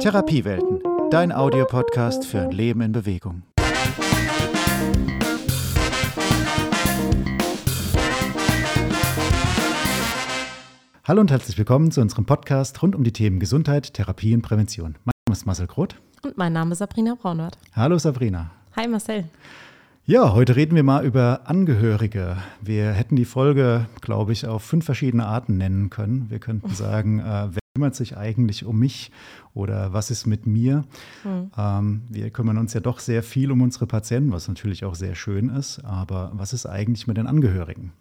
Therapiewelten, dein Audiopodcast für ein Leben in Bewegung. Hallo und herzlich willkommen zu unserem Podcast rund um die Themen Gesundheit, Therapie und Prävention. Mein Name ist Marcel Groth. Und mein Name ist Sabrina Braunert. Hallo Sabrina. Hi Marcel. Ja, heute reden wir mal über Angehörige. Wir hätten die Folge, glaube ich, auf fünf verschiedene Arten nennen können. Wir könnten sagen, äh, kümmert sich eigentlich um mich oder was ist mit mir? Mhm. Ähm, wir kümmern uns ja doch sehr viel um unsere Patienten, was natürlich auch sehr schön ist. Aber was ist eigentlich mit den Angehörigen?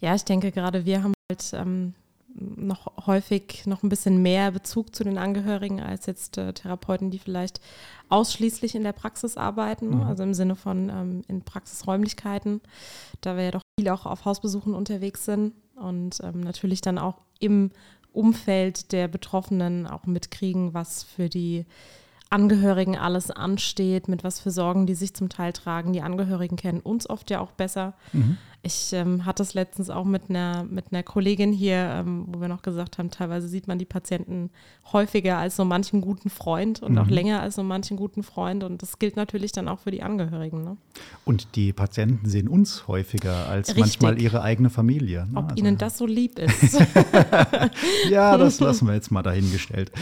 Ja, ich denke gerade, wir haben halt ähm, noch häufig noch ein bisschen mehr Bezug zu den Angehörigen als jetzt äh, Therapeuten, die vielleicht ausschließlich in der Praxis arbeiten, mhm. also im Sinne von ähm, in Praxisräumlichkeiten, da wir ja doch viel auch auf Hausbesuchen unterwegs sind und ähm, natürlich dann auch im Umfeld der Betroffenen auch mitkriegen, was für die Angehörigen alles ansteht, mit was für Sorgen die sich zum Teil tragen. Die Angehörigen kennen uns oft ja auch besser. Mhm. Ich ähm, hatte es letztens auch mit einer, mit einer Kollegin hier, ähm, wo wir noch gesagt haben, teilweise sieht man die Patienten häufiger als so manchen guten Freund und mhm. auch länger als so manchen guten Freund. Und das gilt natürlich dann auch für die Angehörigen. Ne? Und die Patienten sehen uns häufiger als Richtig. manchmal ihre eigene Familie. Ne? Ob also, ihnen das so lieb ist. ja, das lassen wir jetzt mal dahingestellt.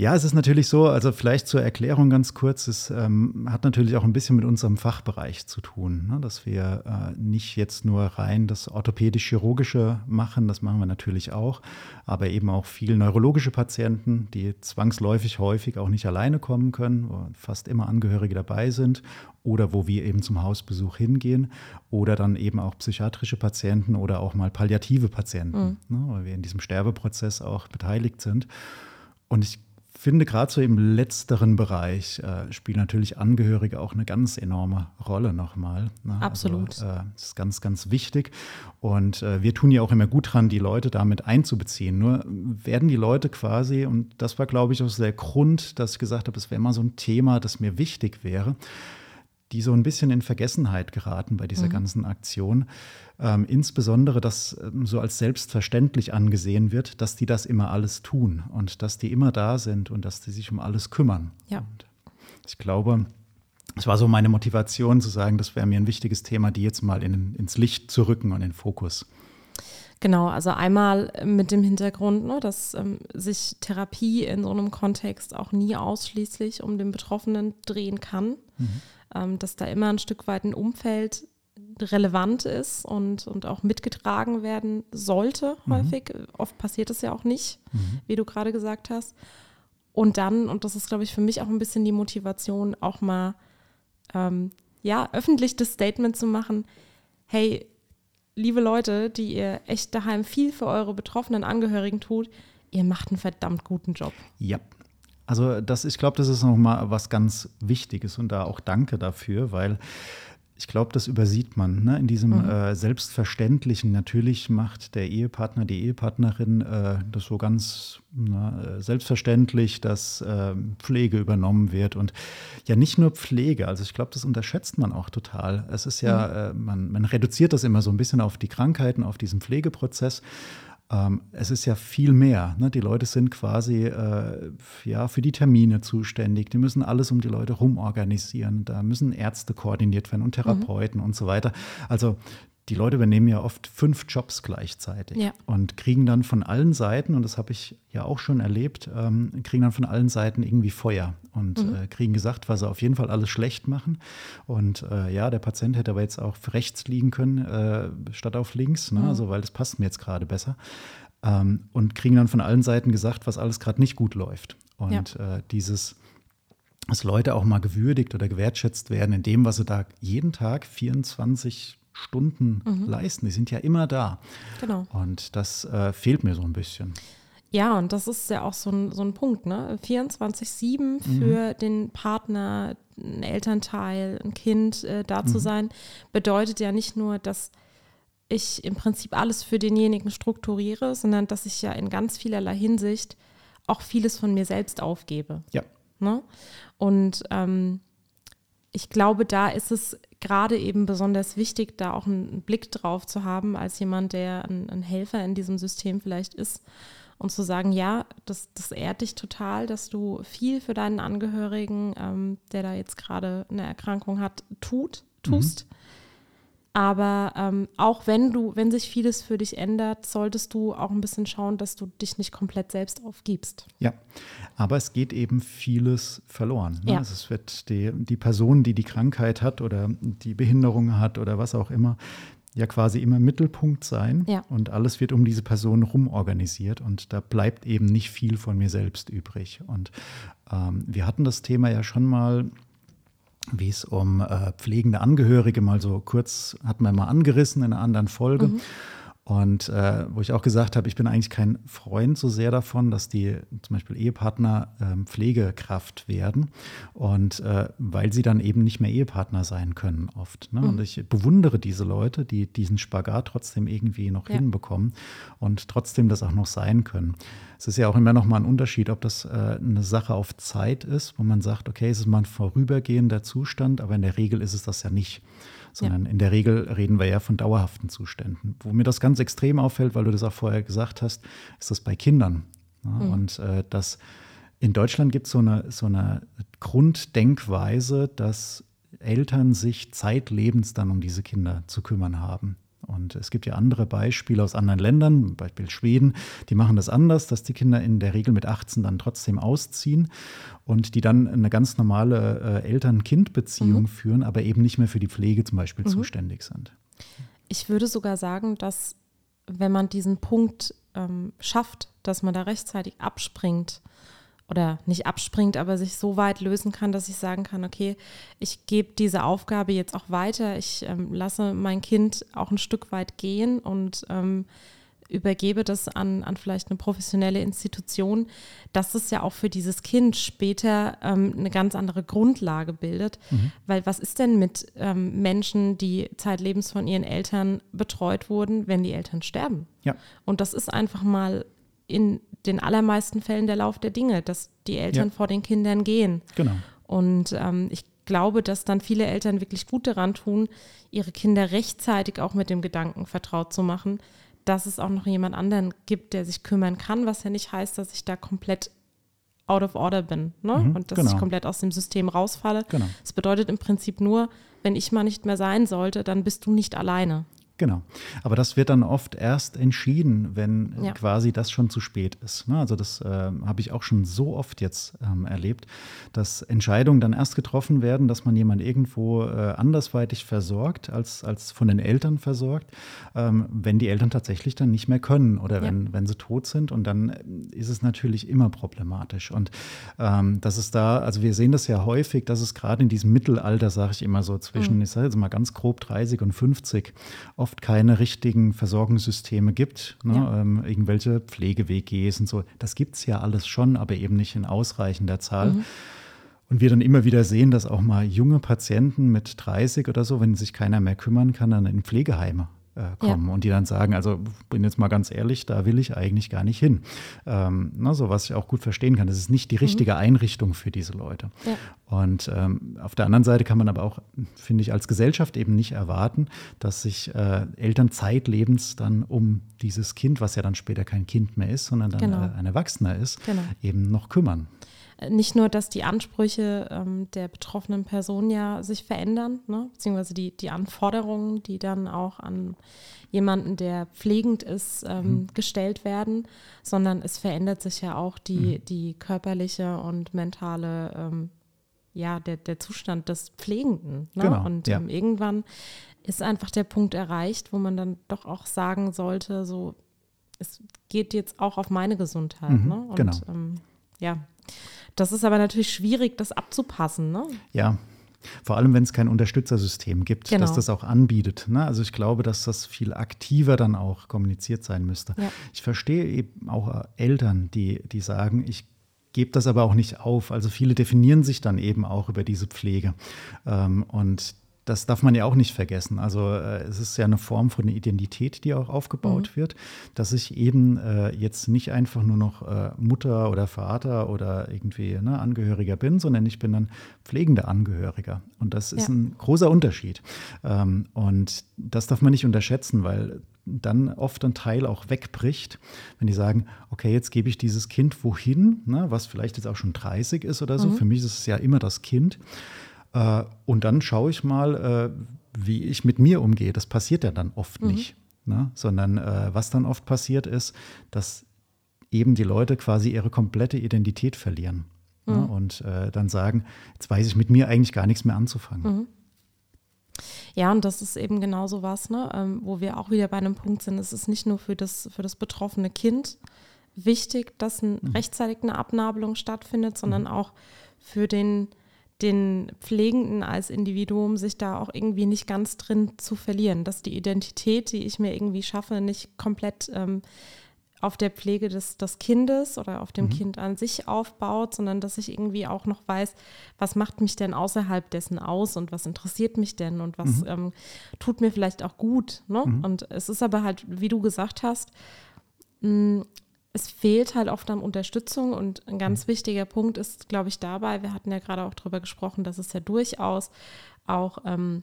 Ja, es ist natürlich so, also vielleicht zur Erklärung ganz kurz, es ähm, hat natürlich auch ein bisschen mit unserem Fachbereich zu tun, ne? dass wir äh, nicht jetzt nur rein das orthopädisch-chirurgische machen, das machen wir natürlich auch, aber eben auch viel neurologische Patienten, die zwangsläufig häufig auch nicht alleine kommen können, wo fast immer Angehörige dabei sind oder wo wir eben zum Hausbesuch hingehen oder dann eben auch psychiatrische Patienten oder auch mal palliative Patienten, mhm. ne? weil wir in diesem Sterbeprozess auch beteiligt sind. Und ich finde, gerade so im letzteren Bereich äh, spielen natürlich Angehörige auch eine ganz enorme Rolle nochmal. Ne? Also, Absolut. Also, äh, das ist ganz, ganz wichtig. Und äh, wir tun ja auch immer gut dran, die Leute damit einzubeziehen. Nur werden die Leute quasi, und das war, glaube ich, auch der Grund, dass ich gesagt habe, es wäre mal so ein Thema, das mir wichtig wäre, die so ein bisschen in Vergessenheit geraten bei dieser mhm. ganzen Aktion. Ähm, insbesondere, dass ähm, so als selbstverständlich angesehen wird, dass die das immer alles tun und dass die immer da sind und dass die sich um alles kümmern. Ja. Und ich glaube, es war so meine Motivation zu sagen, das wäre mir ein wichtiges Thema, die jetzt mal in, ins Licht zu rücken und in den Fokus. Genau, also einmal mit dem Hintergrund, ne, dass ähm, sich Therapie in so einem Kontext auch nie ausschließlich um den Betroffenen drehen kann. Mhm ähm, dass da immer ein Stück weit ein Umfeld relevant ist und, und auch mitgetragen werden sollte, mhm. häufig. Oft passiert es ja auch nicht, mhm. wie du gerade gesagt hast. Und dann, und das ist, glaube ich, für mich auch ein bisschen die Motivation, auch mal ähm, ja, öffentlich das Statement zu machen, hey, liebe Leute, die ihr echt daheim viel für eure betroffenen Angehörigen tut, ihr macht einen verdammt guten Job. Ja, also das, ich glaube, das ist nochmal was ganz Wichtiges und da auch danke dafür, weil ich glaube, das übersieht man ne? in diesem mhm. äh, Selbstverständlichen. Natürlich macht der Ehepartner, die Ehepartnerin äh, das so ganz na, äh, selbstverständlich, dass äh, Pflege übernommen wird. Und ja, nicht nur Pflege, also ich glaube, das unterschätzt man auch total. Es ist ja, mhm. Äh, man, man reduziert das immer so ein bisschen auf die Krankheiten, auf diesen Pflegeprozess. Ähm, es ist ja viel mehr. Ne? Die Leute sind quasi äh, ja, für die Termine zuständig. Die müssen alles um die Leute rumorganisieren. Da müssen Ärzte koordiniert werden und Therapeuten mhm. und so weiter. Also die Leute übernehmen ja oft fünf Jobs gleichzeitig ja. und kriegen dann von allen Seiten, und das habe ich ja auch schon erlebt, ähm, kriegen dann von allen Seiten irgendwie Feuer und mhm. äh, kriegen gesagt, was sie auf jeden Fall alles schlecht machen. Und äh, ja, der Patient hätte aber jetzt auch rechts liegen können, äh, statt auf links, ne? mhm. also, weil das passt mir jetzt gerade besser. Ähm, und kriegen dann von allen Seiten gesagt, was alles gerade nicht gut läuft. Und ja. Äh, dieses dass Leute auch mal gewürdigt oder gewertschätzt werden in dem, was sie da jeden Tag 24 Stunden mhm. leisten. Die sind ja immer da. Genau. Und das äh, fehlt mir so ein bisschen. Ja, und das ist ja auch so ein, so ein Punkt, ne? 24-7 mhm. für mhm. den Partner, ein Elternteil, ein Kind äh, da zu mhm. sein, bedeutet ja nicht nur, dass ich im Prinzip alles für denjenigen strukturiere, sondern dass ich ja in ganz vielerlei Hinsicht auch vieles von mir selbst aufgebe. Ja. Ne? Und ähm, ich glaube, da ist es gerade eben besonders wichtig, da auch einen Blick drauf zu haben, als jemand, der ein, ein Helfer in diesem System vielleicht ist und zu sagen, ja, das, das ehrt dich total, dass du viel für deinen Angehörigen, ähm, der da jetzt gerade eine Erkrankung hat, tut, tust. Mhm. Aber ähm, auch wenn du, wenn sich vieles für dich ändert, solltest du auch ein bisschen schauen, dass du dich nicht komplett selbst aufgibst. Ja, aber es geht eben vieles verloren. Ne? Ja. Also es wird die, die Person, die die Krankheit hat oder die Behinderung hat oder was auch immer, ja quasi immer Mittelpunkt sein ja. und alles wird um diese Person rum organisiert und da bleibt eben nicht viel von mir selbst übrig. Und ähm, wir hatten das Thema ja schon mal wie es um äh, pflegende Angehörige mal so kurz, hat man mal angerissen in einer anderen Folge. Mhm. Und äh, wo ich auch gesagt habe, ich bin eigentlich kein Freund so sehr davon, dass die zum Beispiel Ehepartner ähm, Pflegekraft werden. Und äh, weil sie dann eben nicht mehr Ehepartner sein können oft. Ne? Mhm. Und ich bewundere diese Leute, die diesen Spagat trotzdem irgendwie noch ja. hinbekommen und trotzdem das auch noch sein können. Es ist ja auch immer noch mal ein Unterschied, ob das äh, eine Sache auf Zeit ist, wo man sagt, okay, es ist mal ein vorübergehender Zustand, aber in der Regel ist es das ja nicht sondern ja. in der Regel reden wir ja von dauerhaften Zuständen. Wo mir das ganz extrem auffällt, weil du das auch vorher gesagt hast, ist das bei Kindern. Ja, mhm. Und äh, das in Deutschland gibt so es eine, so eine Grunddenkweise, dass Eltern sich zeitlebens dann um diese Kinder zu kümmern haben. Und es gibt ja andere Beispiele aus anderen Ländern, zum Beispiel Schweden, die machen das anders, dass die Kinder in der Regel mit 18 dann trotzdem ausziehen und die dann eine ganz normale äh, Eltern-Kind-Beziehung mhm. führen, aber eben nicht mehr für die Pflege zum Beispiel mhm. zuständig sind. Ich würde sogar sagen, dass wenn man diesen Punkt ähm, schafft, dass man da rechtzeitig abspringt, oder nicht abspringt, aber sich so weit lösen kann, dass ich sagen kann, okay, ich gebe diese Aufgabe jetzt auch weiter, ich ähm, lasse mein Kind auch ein Stück weit gehen und ähm, übergebe das an, an vielleicht eine professionelle Institution, dass es ja auch für dieses Kind später ähm, eine ganz andere Grundlage bildet. Mhm. Weil was ist denn mit ähm, Menschen, die zeitlebens von ihren Eltern betreut wurden, wenn die Eltern sterben? Ja. Und das ist einfach mal in den allermeisten Fällen der Lauf der Dinge, dass die Eltern ja. vor den Kindern gehen. Genau. Und ähm, ich glaube, dass dann viele Eltern wirklich gut daran tun, ihre Kinder rechtzeitig auch mit dem Gedanken vertraut zu machen, dass es auch noch jemand anderen gibt, der sich kümmern kann, was ja nicht heißt, dass ich da komplett out of order bin ne? Mhm, und dass genau. ich komplett aus dem System rausfalle. Genau. Das bedeutet im Prinzip nur, wenn ich mal nicht mehr sein sollte, dann bist du nicht alleine. Genau. Aber das wird dann oft erst entschieden, wenn ja. quasi das schon zu spät ist. Ne? Also das äh, habe ich auch schon so oft jetzt ähm, erlebt, dass Entscheidungen dann erst getroffen werden, dass man jemand irgendwo äh, andersweitig versorgt, als, als von den Eltern versorgt, ähm, wenn die Eltern tatsächlich dann nicht mehr können oder ja. wenn, wenn sie tot sind. Und dann ist es natürlich immer problematisch. Und ähm, das ist da, also wir sehen das ja häufig, dass es gerade in diesem Mittelalter, sage ich immer so, zwischen, mhm. ich sage jetzt mal ganz grob 30 und 50, oft oft keine richtigen Versorgungssysteme gibt, ne? ja. ähm, irgendwelche Pflege-WGs und so. Das gibt es ja alles schon, aber eben nicht in ausreichender Zahl. Mhm. Und wir dann immer wieder sehen, dass auch mal junge Patienten mit 30 oder so, wenn sich keiner mehr kümmern kann, dann in Pflegeheime äh, kommen ja. und die dann sagen, also bin jetzt mal ganz ehrlich, da will ich eigentlich gar nicht hin. Ähm, na, so was ich auch gut verstehen kann. Das ist nicht die mhm. richtige mhm. Einrichtung für diese Leute. Ja. Und ähm, auf der anderen Seite kann man aber auch, finde ich, als Gesellschaft eben nicht erwarten, dass sich äh, Eltern zeitlebens dann um dieses Kind, was ja dann später kein Kind mehr ist, sondern dann genau. äh, ein Erwachsener ist, genau. eben noch kümmern nicht nur, dass die Ansprüche ähm, der betroffenen Person ja sich verändern, ne? beziehungsweise die, die Anforderungen, die dann auch an jemanden, der pflegend ist, ähm, mhm. gestellt werden, sondern es verändert sich ja auch die, mhm. die körperliche und mentale, ähm, ja, der, der Zustand des Pflegenden. Ne? Genau, und ja. Ähm, irgendwann ist einfach der Punkt erreicht, wo man dann doch auch sagen sollte, so, es geht jetzt auch auf meine Gesundheit. Mhm, ne? Und genau. Ähm, ja, das ist aber natürlich schwierig, das abzupassen. Ne? Ja, vor allem, wenn es kein Unterstützersystem gibt, genau. das das auch anbietet. Ne? Also ich glaube, dass das viel aktiver dann auch kommuniziert sein müsste. Ja. Ich verstehe eben auch Eltern, die, die sagen, ich gebe das aber auch nicht auf. Also viele definieren sich dann eben auch über diese Pflege. Ähm, und das darf man ja auch nicht vergessen. Also äh, es ist ja eine Form von Identität, die auch aufgebaut mhm. wird, dass ich eben äh, jetzt nicht einfach nur noch äh, Mutter oder Vater oder irgendwie ne, Angehöriger bin, sondern ich bin dann pflegender Angehöriger. Und das ist ja. ein großer Unterschied. Ähm, und das darf man nicht unterschätzen, weil dann oft ein Teil auch wegbricht, wenn die sagen, okay, jetzt gebe ich dieses Kind wohin, ne, was vielleicht jetzt auch schon 30 ist oder so. Mhm. Für mich ist es ja immer das Kind. Äh, und dann schaue ich mal, äh, wie ich mit mir umgehe. Das passiert ja dann oft mhm. nicht. Ne? Sondern äh, was dann oft passiert ist, dass eben die Leute quasi ihre komplette Identität verlieren. Ne? Mhm. Ne? Und äh, dann sagen, jetzt weiß ich mit mir eigentlich gar nichts mehr anzufangen. Mhm. Ja, und das ist eben genau so was, ne? Ähm, wo wir auch wieder bei einem Punkt sind. Es ist nicht nur für das, für das betroffene Kind wichtig, dass ein, mhm. rechtzeitig eine Abnabelung stattfindet, sondern mhm. auch für den, den Pflegenden als Individuum, sich da auch irgendwie nicht ganz drin zu verlieren, dass die Identität, die ich mir irgendwie schaffe, nicht komplett ähm, auf der Pflege des, des Kindes oder auf dem mhm. Kind an sich aufbaut, sondern dass ich irgendwie auch noch weiß, was macht mich denn außerhalb dessen aus und was interessiert mich denn und was mhm. ähm, tut mir vielleicht auch gut. Ne? Mhm. Und es ist aber halt, wie du gesagt hast, mh, es fehlt halt oft an Unterstützung und ein ganz mhm. wichtiger Punkt ist, glaube ich, dabei, wir hatten ja gerade auch darüber gesprochen, dass es ja durchaus auch ähm,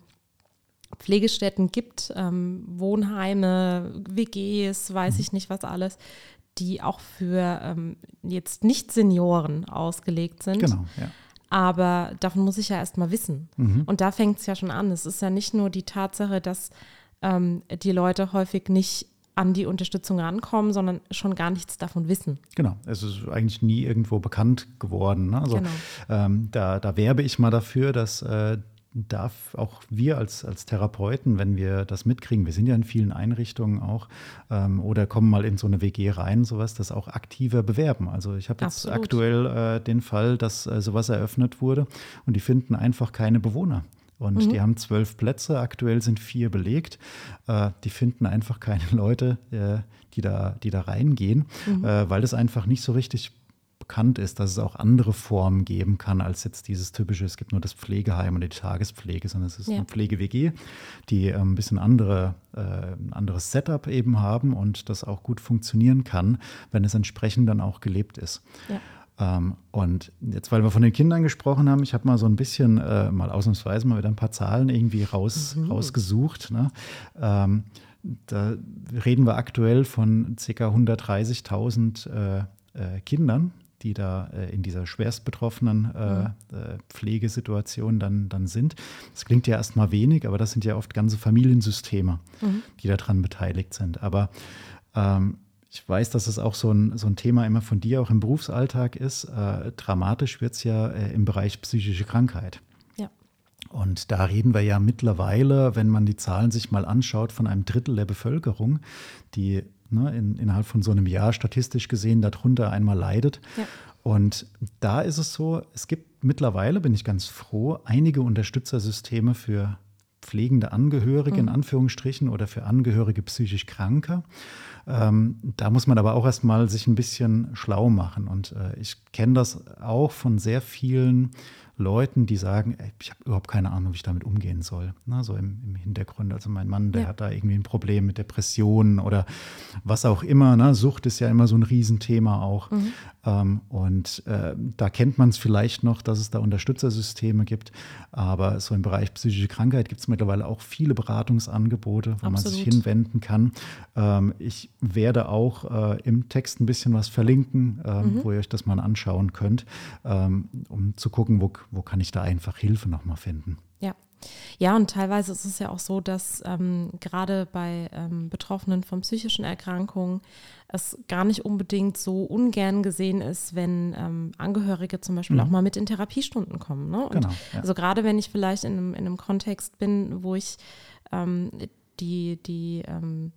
Pflegestätten gibt, ähm, Wohnheime, WGs, weiß mhm. ich nicht was alles, die auch für ähm, jetzt nicht Senioren ausgelegt sind. Genau, ja. Aber davon muss ich ja erst mal wissen. Mhm. Und da fängt es ja schon an. Es ist ja nicht nur die Tatsache, dass ähm, die Leute häufig nicht an die Unterstützung rankommen, sondern schon gar nichts davon wissen. Genau, es ist eigentlich nie irgendwo bekannt geworden. Ne? Also genau. ähm, da, da werbe ich mal dafür, dass äh, darf auch wir als, als Therapeuten, wenn wir das mitkriegen, wir sind ja in vielen Einrichtungen auch, ähm, oder kommen mal in so eine WG rein, sowas, das auch aktiver bewerben. Also ich habe jetzt Absolut. aktuell äh, den Fall, dass äh, sowas eröffnet wurde und die finden einfach keine Bewohner. Und mhm. die haben zwölf Plätze, aktuell sind vier belegt. Äh, die finden einfach keine Leute, äh, die, da, die da reingehen, mhm. äh, weil das einfach nicht so richtig bekannt ist, dass es auch andere Formen geben kann als jetzt dieses typische, es gibt nur das Pflegeheim oder die Tagespflege, sondern es ist ja. eine Pflege-WG, die äh, ein bisschen andere, äh, ein anderes Setup eben haben und das auch gut funktionieren kann, wenn es entsprechend dann auch gelebt ist. Ja. Ähm, und jetzt, weil wir von den Kindern gesprochen haben, ich habe mal so ein bisschen, äh, mal ausnahmsweise mal wieder ein paar Zahlen irgendwie raus, mhm. rausgesucht. Ne? Ähm, da reden wir aktuell von ca. 130.000 äh, äh, Kindern, die da äh, in dieser schwerst betroffenen äh, mhm. äh, Pflegesituation dann, dann sind. Das klingt ja erstmal wenig, aber das sind ja oft ganze Familiensysteme, mhm. die daran beteiligt sind. Aber ähm, ich weiß, dass es auch so ein, so ein Thema immer von dir auch im Berufsalltag ist. Äh, dramatisch wird es ja äh, im Bereich psychische Krankheit. Ja. Und da reden wir ja mittlerweile, wenn man die Zahlen sich mal anschaut, von einem Drittel der Bevölkerung, die ne, in, innerhalb von so einem Jahr statistisch gesehen darunter einmal leidet. Ja. Und da ist es so, es gibt mittlerweile, bin ich ganz froh, einige Unterstützersysteme für pflegende Angehörige, mhm. in Anführungsstrichen, oder für Angehörige psychisch Kranker. Ähm, da muss man aber auch erstmal sich ein bisschen schlau machen. Und äh, ich kenne das auch von sehr vielen Leuten, die sagen, ey, ich habe überhaupt keine Ahnung, wie ich damit umgehen soll. Na, so im, im, Hintergrund. Also mein Mann, der ja. hat da irgendwie ein Problem mit Depressionen oder was auch immer. Ne? Sucht ist ja immer so ein Riesenthema auch. Mhm. Ähm, und äh, da kennt man es vielleicht noch, dass es da Unterstützersysteme gibt. Aber so im Bereich psychische Krankheit gibt es mittlerweile auch viele Beratungsangebote, wo Absolut. man sich hinwenden kann. Ähm, ich werde auch äh, im Text ein bisschen was verlinken, äh, mhm. wo ihr euch das mal anschauen könnt, ähm, um zu gucken, wo, wo kann ich da einfach Hilfe nochmal finden. Ja. Ja, und teilweise ist es ja auch so, dass ähm, gerade bei ähm, Betroffenen von psychischen Erkrankungen es gar nicht unbedingt so ungern gesehen ist, wenn ähm, Angehörige zum Beispiel mhm. auch mal mit in Therapiestunden kommen. Ne? Und genau, ja. Also gerade wenn ich vielleicht in einem, in einem Kontext bin, wo ich ähm, die, die ähm,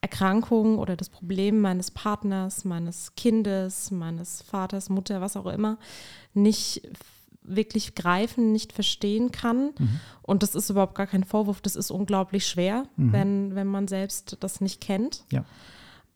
Erkrankung oder das Problem meines Partners, meines Kindes, meines Vaters, Mutter, was auch immer, nicht wirklich greifen, nicht verstehen kann. Mhm. Und das ist überhaupt gar kein Vorwurf, das ist unglaublich schwer, mhm. wenn, wenn man selbst das nicht kennt. Ja.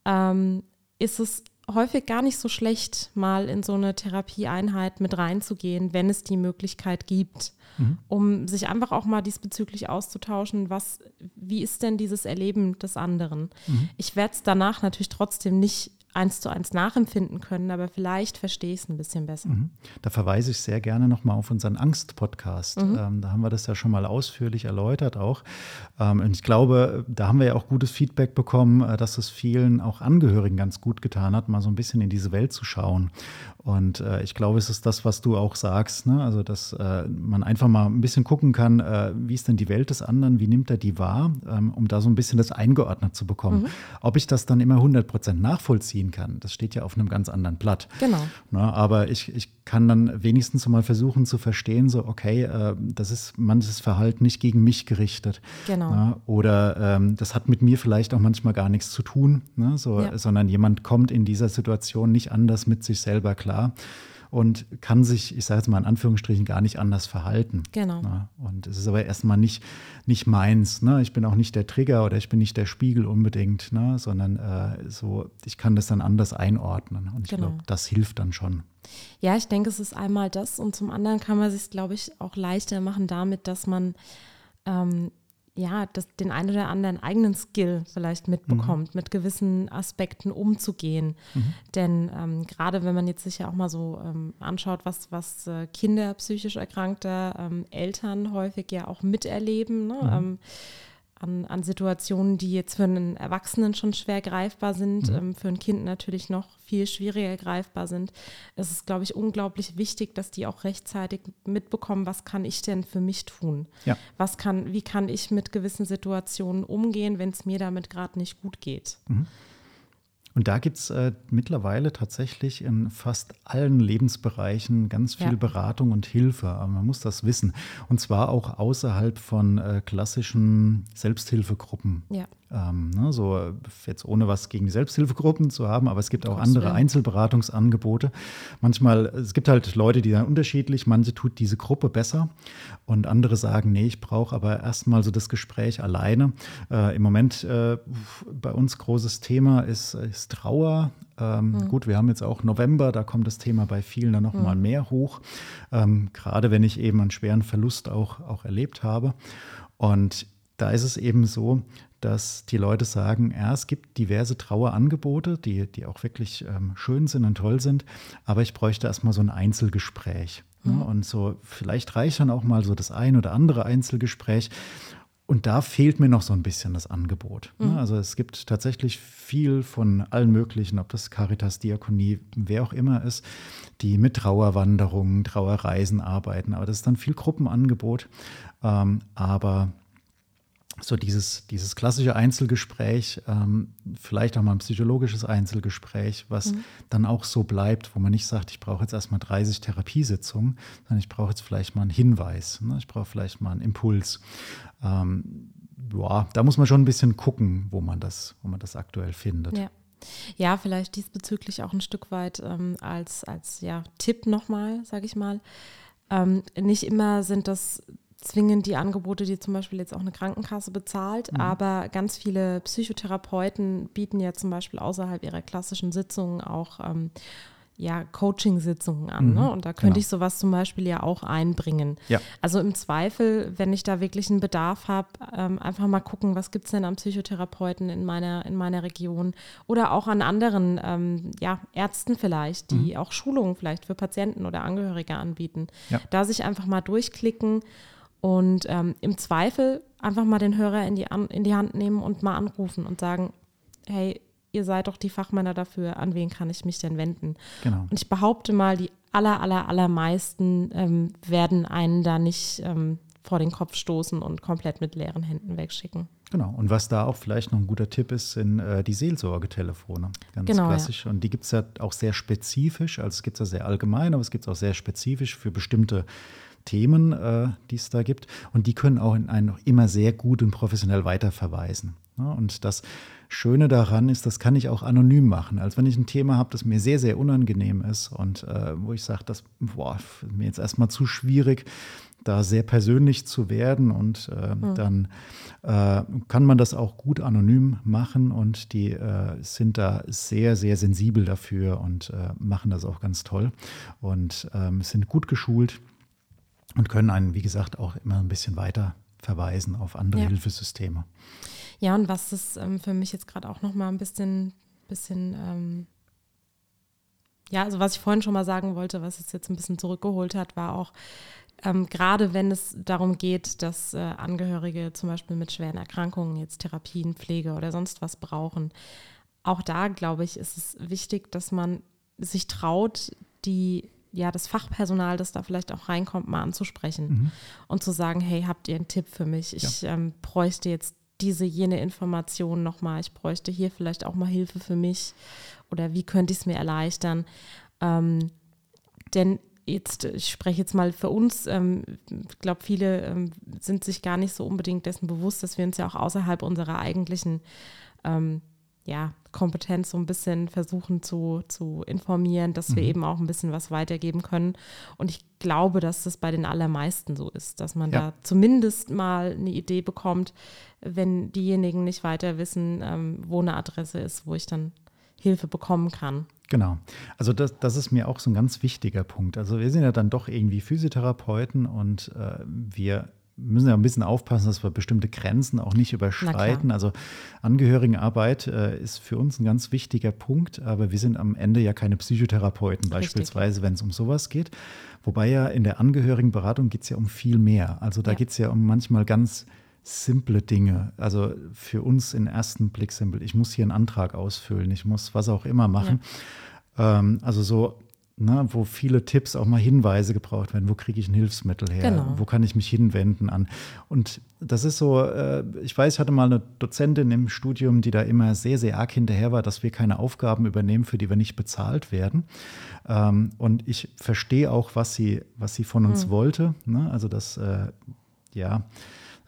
Ähm, ist es häufig gar nicht so schlecht, mal in so eine Therapieeinheit mit reinzugehen, wenn es die Möglichkeit gibt, mhm. um sich einfach auch mal diesbezüglich auszutauschen, was, wie ist denn dieses Erleben des anderen? Mhm. Ich werde es danach natürlich trotzdem nicht eins zu eins nachempfinden können, aber vielleicht verstehe ich es ein bisschen besser. Mhm. Da verweise ich sehr gerne nochmal auf unseren Angst-Podcast. Mhm. Ähm, da haben wir das ja schon mal ausführlich erläutert auch. Ähm, und ich glaube, da haben wir ja auch gutes Feedback bekommen, äh, dass es vielen auch Angehörigen ganz gut getan hat, mal so ein bisschen in diese Welt zu schauen. Und äh, ich glaube, es ist das, was du auch sagst, ne? also dass äh, man einfach mal ein bisschen gucken kann, äh, wie ist denn die Welt des anderen, wie nimmt er die wahr, ähm, um da so ein bisschen das eingeordnet zu bekommen. Mhm. Ob ich das dann immer 100 Prozent nachvollziehen kann, das steht ja auf einem ganz anderen Blatt. Genau. Ne? Aber ich, ich kann dann wenigstens mal versuchen zu verstehen, so, okay, äh, das ist manches Verhalten nicht gegen mich gerichtet. Genau. Ne? Oder ähm, das hat mit mir vielleicht auch manchmal gar nichts zu tun, ne? so, ja. sondern jemand kommt in dieser Situation nicht anders mit sich selber klar und kann sich, ich sage jetzt mal in Anführungsstrichen, gar nicht anders verhalten. Genau. Ne? Und es ist aber erstmal nicht, nicht meins. Ne? Ich bin auch nicht der Trigger oder ich bin nicht der Spiegel unbedingt, ne? sondern äh, so, ich kann das dann anders einordnen. Und ich genau. glaube, das hilft dann schon. Ja, ich denke, es ist einmal das und zum anderen kann man sich, glaube ich, auch leichter machen damit, dass man ähm, ja, das, den einen oder anderen eigenen Skill vielleicht mitbekommt, mhm. mit gewissen Aspekten umzugehen. Mhm. Denn ähm, gerade wenn man jetzt sich ja auch mal so ähm, anschaut, was, was äh, Kinder psychisch erkrankter ähm, Eltern häufig ja auch miterleben, ne? Mhm. An, an Situationen, die jetzt für einen Erwachsenen schon schwer greifbar sind, mhm. ähm, für ein Kind natürlich noch viel schwieriger greifbar sind. Es ist, glaube ich, unglaublich wichtig, dass die auch rechtzeitig mitbekommen, was kann ich denn für mich tun? Ja. Was kann, wie kann ich mit gewissen Situationen umgehen, wenn es mir damit gerade nicht gut geht? Mhm. Und da gibt es äh, mittlerweile tatsächlich in fast allen Lebensbereichen ganz viel ja. Beratung und Hilfe. Aber man muss das wissen. Und zwar auch außerhalb von äh, klassischen Selbsthilfegruppen. Ja. Ähm, ne, so jetzt ohne was gegen die Selbsthilfegruppen zu haben, aber es gibt auch andere Einzelberatungsangebote. Manchmal, es gibt halt Leute, die dann unterschiedlich, manche tut diese Gruppe besser und andere sagen, nee, ich brauche aber erstmal so das Gespräch alleine. Äh, Im Moment äh, bei uns großes Thema ist, ist Trauer. Ähm, mhm. Gut, wir haben jetzt auch November, da kommt das Thema bei vielen dann nochmal mhm. mehr hoch. Ähm, gerade wenn ich eben einen schweren Verlust auch, auch erlebt habe. Und da ist es eben so, dass die Leute sagen, ja, es gibt diverse Trauerangebote, die, die auch wirklich ähm, schön sind und toll sind, aber ich bräuchte erstmal so ein Einzelgespräch. Ne? Mhm. Und so, vielleicht reicht dann auch mal so das ein oder andere Einzelgespräch. Und da fehlt mir noch so ein bisschen das Angebot. Ne? Mhm. Also es gibt tatsächlich viel von allen möglichen, ob das Caritas, Diakonie, wer auch immer ist, die mit Trauerwanderungen, Trauerreisen arbeiten. Aber das ist dann viel Gruppenangebot. Ähm, aber so dieses, dieses klassische Einzelgespräch, ähm, vielleicht auch mal ein psychologisches Einzelgespräch, was mhm. dann auch so bleibt, wo man nicht sagt, ich brauche jetzt erstmal 30 Therapiesitzungen, sondern ich brauche jetzt vielleicht mal einen Hinweis, ne? ich brauche vielleicht mal einen Impuls. Ähm, boah, da muss man schon ein bisschen gucken, wo man das, wo man das aktuell findet. Ja. Ja, vielleicht diesbezüglich auch ein Stück weit ähm, als, als ja, Tipp nochmal, sage ich mal. Ähm, nicht immer sind das zwingend die Angebote, die zum Beispiel jetzt auch eine Krankenkasse bezahlt, mhm. aber ganz viele Psychotherapeuten bieten ja zum Beispiel außerhalb ihrer klassischen Sitzungen auch ähm, ja, Coaching-Sitzungen an. Mhm, ne? Und da könnte genau. ich sowas zum Beispiel ja auch einbringen. Ja. Also im Zweifel, wenn ich da wirklich einen Bedarf habe, ähm, einfach mal gucken, was gibt es denn an Psychotherapeuten in meiner, in meiner Region oder auch an anderen ähm, ja, Ärzten vielleicht, die mhm. auch Schulungen vielleicht für Patienten oder Angehörige anbieten. Ja. Da sich einfach mal durchklicken und ähm, im Zweifel einfach mal den Hörer in die, in die Hand nehmen und mal anrufen und sagen, hey, ihr seid doch die Fachmänner dafür, an wen kann ich mich denn wenden? Genau. Und ich behaupte mal, die aller, aller, allermeisten ähm, werden einen da nicht ähm, vor den Kopf stoßen und komplett mit leeren Händen wegschicken. Genau. Und was da auch vielleicht noch ein guter Tipp ist, sind äh, die Seelsorgetelefone. Ganz genau, klassisch. Ja. Und die gibt es ja auch sehr spezifisch. Also es gibt es ja sehr allgemein, aber es gibt es auch sehr spezifisch für bestimmte Themen, äh, die es da gibt. Und die können auch in einen noch immer sehr gut und professionell weiterverweisen. Ja, und das Schöne daran ist, das kann ich auch anonym machen. Also wenn ich ein Thema habe, das mir sehr, sehr unangenehm ist und äh, wo ich sage, das boah, mir jetzt erstmal zu schwierig, da sehr persönlich zu werden und äh, mhm. dann äh, kann man das auch gut anonym machen und die äh, sind da sehr, sehr sensibel dafür und äh, machen das auch ganz toll und ähm, sind gut geschult und können einen, wie gesagt, auch immer ein bisschen weiter verweisen auf andere ja. Hilfesysteme. Ja, und was das ähm, für mich jetzt gerade auch noch mal ein bisschen, bisschen ähm, ja, also was ich vorhin schon mal sagen wollte, was es jetzt ein bisschen zurückgeholt hat, war auch, ähm, gerade wenn es darum geht, dass äh, Angehörige zum Beispiel mit schweren Erkrankungen jetzt Therapien, Pflege oder sonst was brauchen, auch da glaube ich, ist es wichtig, dass man sich traut, die ja das Fachpersonal, das da vielleicht auch reinkommt, mal anzusprechen mhm. und zu sagen, hey, habt ihr einen Tipp für mich? Ich ja. ähm, bräuchte jetzt diese, jene Information nochmal. Ich bräuchte hier vielleicht auch mal Hilfe für mich oder wie könnte ich es mir erleichtern? Ähm, denn jetzt, ich spreche jetzt mal für uns, ähm, ich glaube, viele ähm, sind sich gar nicht so unbedingt dessen bewusst, dass wir uns ja auch außerhalb unserer eigentlichen ähm, ja, Kompetenz so ein bisschen versuchen zu, zu informieren, dass wir mhm. eben auch ein bisschen was weitergeben können. Und ich glaube, dass das bei den allermeisten so ist, dass man ja. da zumindest mal eine Idee bekommt, wenn diejenigen nicht weiter wissen, ähm, wo eine Adresse ist, wo ich dann Hilfe bekommen kann. Genau. Also das, das ist mir auch so ein ganz wichtiger Punkt. Also wir sind ja dann doch irgendwie Physiotherapeuten und äh, wir müssen ja ein bisschen aufpassen, dass wir bestimmte Grenzen auch nicht überschreiten. Also Angehörigenarbeit äh, ist für uns ein ganz wichtiger Punkt, aber wir sind am Ende ja keine Psychotherapeuten, beispielsweise, wenn es um sowas geht. Wobei ja in der Angehörigenberatung geht es ja um viel mehr. Also da ja. geht es ja um manchmal ganz simple Dinge. Also für uns im ersten Blick simpel. Ich muss hier einen Antrag ausfüllen, ich muss was auch immer machen. Ja. Ähm, also so Ne, wo viele Tipps, auch mal Hinweise gebraucht werden. Wo kriege ich ein Hilfsmittel her? Genau. Wo kann ich mich hinwenden an? Und das ist so, äh, ich weiß, ich hatte mal eine Dozentin im Studium, die da immer sehr, sehr arg hinterher war, dass wir keine Aufgaben übernehmen, für die wir nicht bezahlt werden. Ähm, und ich verstehe auch, was sie, was sie von uns mhm. wollte. Ne? Also das, äh, ja,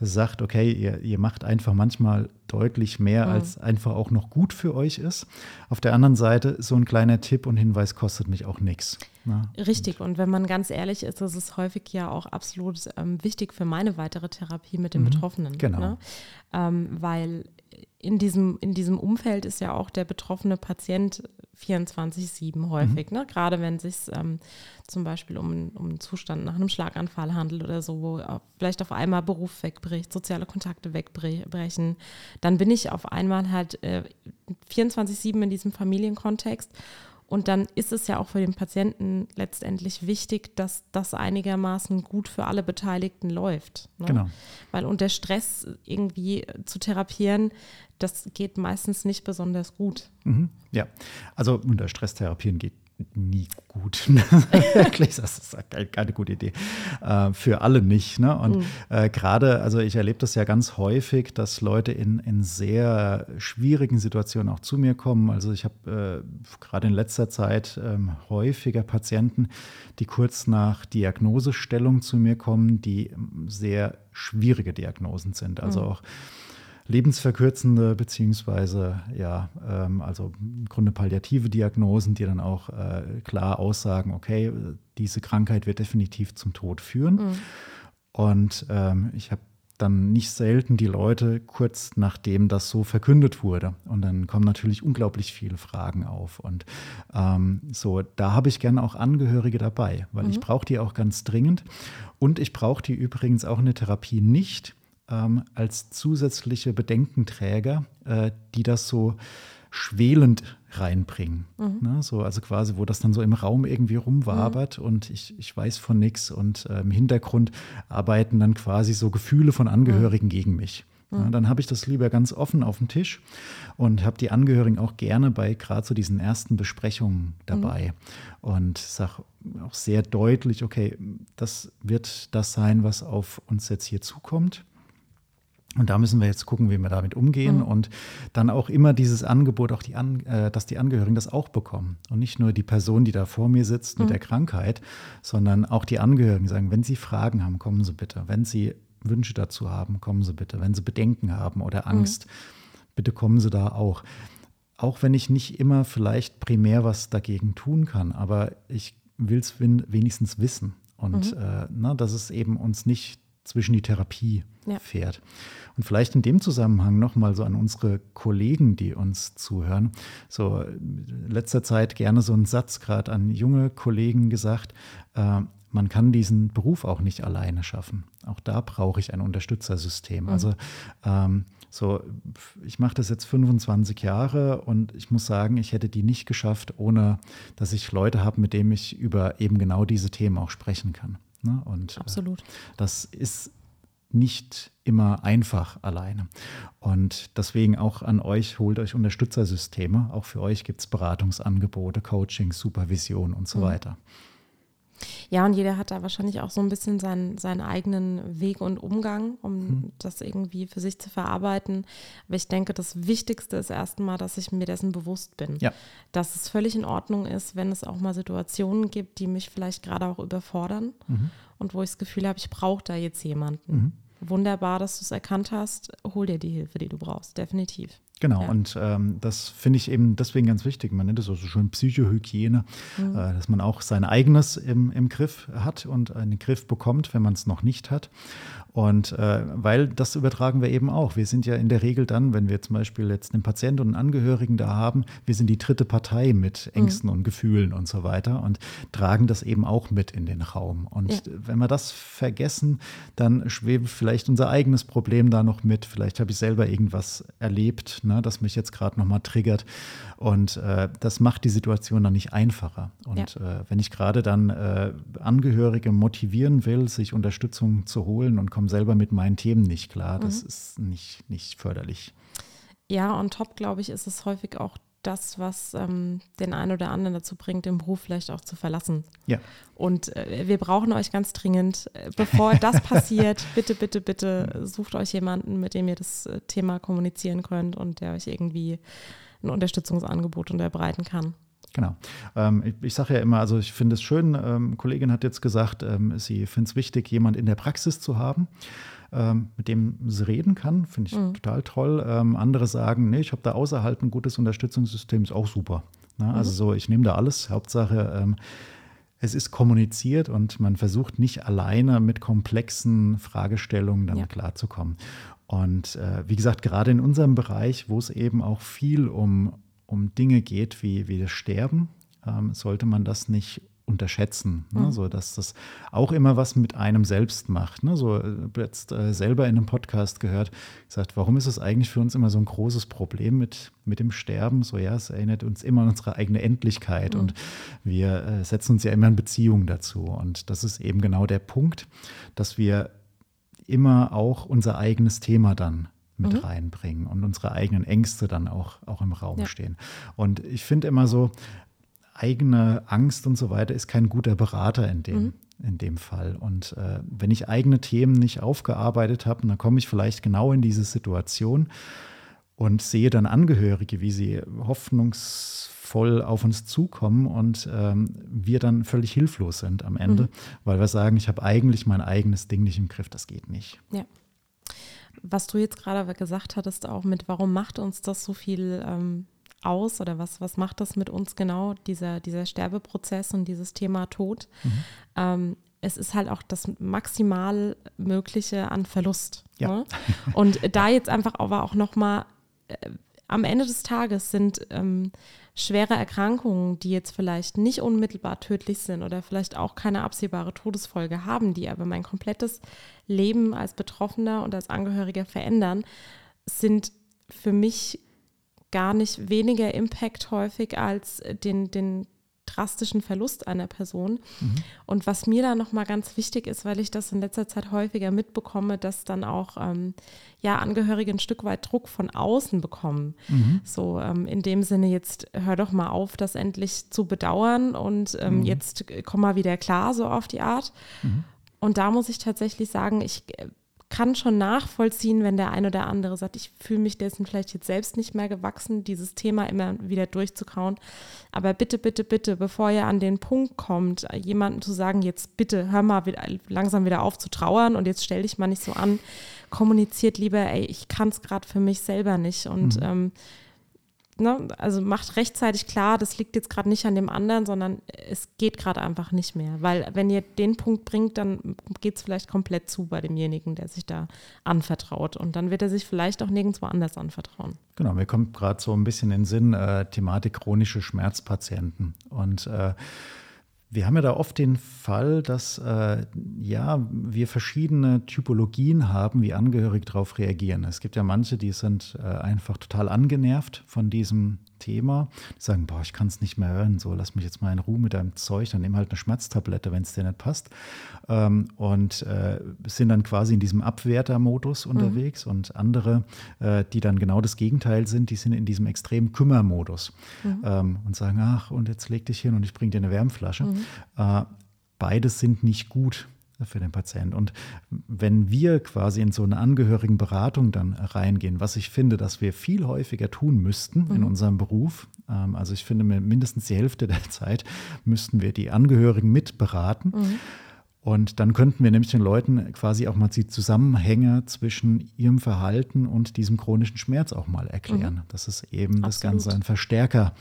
sagt, okay, ihr, ihr macht einfach manchmal deutlich mehr, mhm. als einfach auch noch gut für euch ist. Auf der anderen Seite, so ein kleiner Tipp und Hinweis kostet mich auch nichts. Ne? Richtig, und wenn man ganz ehrlich ist, ist es häufig ja auch absolut ähm, wichtig für meine weitere Therapie mit den mhm. Betroffenen. Genau. Ne? Ähm, weil in diesem, in diesem Umfeld ist ja auch der betroffene Patient 24-7 häufig, mhm. ne? gerade wenn es sich ähm, zum Beispiel um, um einen Zustand nach einem Schlaganfall handelt oder so, wo vielleicht auf einmal Beruf wegbricht, soziale Kontakte wegbrechen, dann bin ich auf einmal halt äh, 24-7 in diesem Familienkontext und dann ist es ja auch für den Patienten letztendlich wichtig, dass das einigermaßen gut für alle Beteiligten läuft. Ne? Genau. Weil unter Stress irgendwie zu therapieren, das geht meistens nicht besonders gut. Mhm. Ja, also unter Stresstherapien geht nie gut. das ist keine gute Idee. Äh, für alle nicht. Ne? Und mhm. äh, gerade, also ich erlebe das ja ganz häufig, dass Leute in, in sehr schwierigen Situationen auch zu mir kommen. Also ich habe äh, gerade in letzter Zeit ähm, häufiger Patienten, die kurz nach Diagnosestellung zu mir kommen, die sehr schwierige Diagnosen sind. Also mhm. auch lebensverkürzende beziehungsweise ja, ähm, also im Grunde palliative Diagnosen, die dann auch äh, klar aussagen, okay, diese Krankheit wird definitiv zum Tod führen. Mhm. Und ähm, ich habe dann nicht selten die Leute kurz nachdem das so verkündet wurde. Und dann kommen natürlich unglaublich viele Fragen auf. Und ähm, so, da habe ich gerne auch Angehörige dabei, weil mhm. ich brauche die auch ganz dringend. Und ich brauche die übrigens auch in der Therapie nicht, ähm, als zusätzliche Bedenkenträger, äh, die das so schwelend reinbringen. Mhm. Ne? So, also quasi, wo das dann so im Raum irgendwie rumwabert mhm. und ich, ich weiß von nichts und äh, im Hintergrund arbeiten dann quasi so Gefühle von Angehörigen mhm. gegen mich. Ja, dann habe ich das lieber ganz offen auf dem Tisch und habe die Angehörigen auch gerne bei gerade so diesen ersten Besprechungen dabei mhm. und sage auch sehr deutlich, okay, das wird das sein, was auf uns jetzt hier zukommt. Und da müssen wir jetzt gucken, wie wir damit umgehen mhm. und dann auch immer dieses Angebot, auch die An äh, dass die Angehörigen das auch bekommen. Und nicht nur die Person, die da vor mir sitzt mit mhm. der Krankheit, sondern auch die Angehörigen sagen, wenn Sie Fragen haben, kommen Sie bitte. Wenn Sie Wünsche dazu haben, kommen Sie bitte. Wenn Sie Bedenken haben oder mhm. Angst, mhm. bitte kommen Sie da auch. Auch wenn ich nicht immer vielleicht primär was dagegen tun kann, aber ich will es wenigstens wissen. Und mhm. äh, na, dass es eben uns nicht zwischen die Therapie ja. fährt. Und vielleicht in dem Zusammenhang nochmal so an unsere Kollegen, die uns zuhören. So in letzter Zeit gerne so einen Satz gerade an junge Kollegen gesagt. Äh, man kann diesen Beruf auch nicht alleine schaffen. Auch da brauche ich ein Unterstützersystem. Mhm. Also ähm, so, ich mache das jetzt 25 Jahre und ich muss sagen, ich hätte die nicht geschafft, ohne dass ich Leute habe, mit denen ich über eben genau diese Themen auch sprechen kann. Ne? Und äh, Absolut. Äh, das ist nicht immer einfach alleine. Und deswegen auch an euch, holt euch Unterstützersysteme. Auch für euch gibt es Beratungsangebote, Coaching, Supervision und so mhm. weiter. Ja, und jeder hat da wahrscheinlich auch so ein bisschen seinen, seinen eigenen Weg und Umgang, um mhm. das irgendwie für sich zu verarbeiten. Aber ich denke, das Wichtigste ist erstmal, dass ich mir dessen bewusst bin. Ja. Dass es völlig in Ordnung ist, wenn es auch mal Situationen gibt, die mich vielleicht gerade auch überfordern mhm. und wo ich das Gefühl habe, ich brauche da jetzt jemanden. Mhm. Wunderbar, dass du es erkannt hast. Hol dir die Hilfe, die du brauchst, definitiv. Genau, ja. und ähm, das finde ich eben deswegen ganz wichtig. Man nennt es so schön Psychohygiene, mhm. äh, dass man auch sein eigenes im, im Griff hat und einen Griff bekommt, wenn man es noch nicht hat. Und äh, weil das übertragen wir eben auch. Wir sind ja in der Regel dann, wenn wir zum Beispiel jetzt einen Patienten und einen Angehörigen da haben, wir sind die dritte Partei mit Ängsten mhm. und Gefühlen und so weiter und tragen das eben auch mit in den Raum. Und ja. wenn wir das vergessen, dann schwebt vielleicht unser eigenes Problem da noch mit. Vielleicht habe ich selber irgendwas erlebt, ne, das mich jetzt gerade nochmal triggert. Und äh, das macht die Situation dann nicht einfacher. Und ja. äh, wenn ich gerade dann äh, Angehörige motivieren will, sich Unterstützung zu holen und komme selber mit meinen Themen nicht klar. Das mhm. ist nicht, nicht förderlich. Ja, on top, glaube ich, ist es häufig auch das, was ähm, den einen oder anderen dazu bringt, den Beruf vielleicht auch zu verlassen. Ja. Und äh, wir brauchen euch ganz dringend. Äh, bevor das passiert, bitte, bitte, bitte sucht euch jemanden, mit dem ihr das äh, Thema kommunizieren könnt und der euch irgendwie ein Unterstützungsangebot unterbreiten kann. Genau. Ähm, ich, ich sage ja immer, also ich finde es schön, ähm, Kollegin hat jetzt gesagt, ähm, sie findet es wichtig, jemand in der Praxis zu haben, mit dem sie reden kann. Finde ich mhm. total toll. Ähm, andere sagen, nee, ich habe da außerhalb ein gutes Unterstützungssystem, ist auch super. Na, ne? mhm. Also so, ich nehme da alles. Hauptsache, ähm, es ist kommuniziert und man versucht nicht alleine mit komplexen Fragestellungen dann ja. klarzukommen. Und äh, wie gesagt, gerade in unserem Bereich, wo es eben auch viel um um Dinge geht wie, wie das Sterben, ähm, sollte man das nicht unterschätzen. Ne? Mhm. So, dass das auch immer was mit einem selbst macht. Ne? So äh, jetzt äh, selber in einem Podcast gehört, gesagt, warum ist es eigentlich für uns immer so ein großes Problem mit, mit dem Sterben? So, ja, es erinnert uns immer an unsere eigene Endlichkeit mhm. und wir äh, setzen uns ja immer in Beziehung dazu. Und das ist eben genau der Punkt, dass wir immer auch unser eigenes Thema dann mit mhm. reinbringen und unsere eigenen Ängste dann auch, auch im Raum ja. stehen. Und ich finde immer so, eigene Angst und so weiter ist kein guter Berater in dem, mhm. in dem Fall. Und äh, wenn ich eigene Themen nicht aufgearbeitet habe, dann komme ich vielleicht genau in diese Situation und sehe dann Angehörige, wie sie hoffnungsvoll auf uns zukommen und ähm, wir dann völlig hilflos sind am Ende, mhm. weil wir sagen, ich habe eigentlich mein eigenes Ding nicht im Griff, das geht nicht. Ja was du jetzt gerade gesagt hattest, auch mit, warum macht uns das so viel ähm, aus oder was, was macht das mit uns genau, dieser, dieser Sterbeprozess und dieses Thema Tod? Mhm. Ähm, es ist halt auch das maximal Mögliche an Verlust. Ja. Ne? Und da jetzt einfach aber auch nochmal, äh, am Ende des Tages sind ähm, schwere Erkrankungen, die jetzt vielleicht nicht unmittelbar tödlich sind oder vielleicht auch keine absehbare Todesfolge haben, die aber mein komplettes Leben als Betroffener und als Angehöriger verändern, sind für mich gar nicht weniger Impact häufig als den, den drastischen Verlust einer Person. Mhm. Und was mir da nochmal ganz wichtig ist, weil ich das in letzter Zeit häufiger mitbekomme, dass dann auch ähm, ja, Angehörige ein Stück weit Druck von außen bekommen. Mhm. So ähm, in dem Sinne, jetzt hör doch mal auf, das endlich zu bedauern und ähm, mhm. jetzt komm mal wieder klar, so auf die Art. Mhm. Und da muss ich tatsächlich sagen, ich äh, kann schon nachvollziehen, wenn der ein oder andere sagt, ich fühle mich dessen vielleicht jetzt selbst nicht mehr gewachsen, dieses Thema immer wieder durchzukauen. Aber bitte, bitte, bitte, bevor ihr an den Punkt kommt, jemandem zu sagen, jetzt bitte hör mal wieder, langsam wieder auf zu trauern und jetzt stell dich mal nicht so an, kommuniziert lieber, ey, ich kann es gerade für mich selber nicht. Und mhm. ähm, ne, also macht rechtzeitig klar, das liegt jetzt gerade nicht an dem anderen, sondern es geht gerade einfach nicht mehr. Weil wenn ihr den Punkt bringt, dann geht es vielleicht komplett zu bei demjenigen, der sich da anvertraut. Und dann wird er sich vielleicht auch nirgendwo anders anvertrauen. Genau, mir kommt gerade so ein bisschen in den Sinn, äh, Thematik chronische Schmerzpatienten. Und äh, wir haben ja da oft den Fall, dass äh, ja, wir verschiedene Typologien haben, wie Angehörige darauf reagieren. Es gibt ja manche, die sind äh, einfach total angenervt von diesem Thema. Die sagen, boah, ich kann es nicht mehr hören, so lass mich jetzt mal in Ruhe mit deinem Zeug, dann nimm halt eine Schmerztablette, wenn es dir nicht passt. Ähm, und äh, sind dann quasi in diesem Abwertermodus mhm. unterwegs mhm. und andere, äh, die dann genau das Gegenteil sind, die sind in diesem extremen Kümmermodus mhm. ähm, und sagen, ach, und jetzt leg dich hin und ich bringe dir eine Wärmflasche. Mhm. Äh, beides sind nicht gut für den Patienten. Und wenn wir quasi in so eine Angehörigenberatung dann reingehen, was ich finde, dass wir viel häufiger tun müssten mhm. in unserem Beruf, ähm, also ich finde mindestens die Hälfte der Zeit müssten wir die Angehörigen mit beraten. Mhm. Und dann könnten wir nämlich den Leuten quasi auch mal die Zusammenhänge zwischen ihrem Verhalten und diesem chronischen Schmerz auch mal erklären. Mhm. Dass es eben Absolut. das Ganze ein Verstärker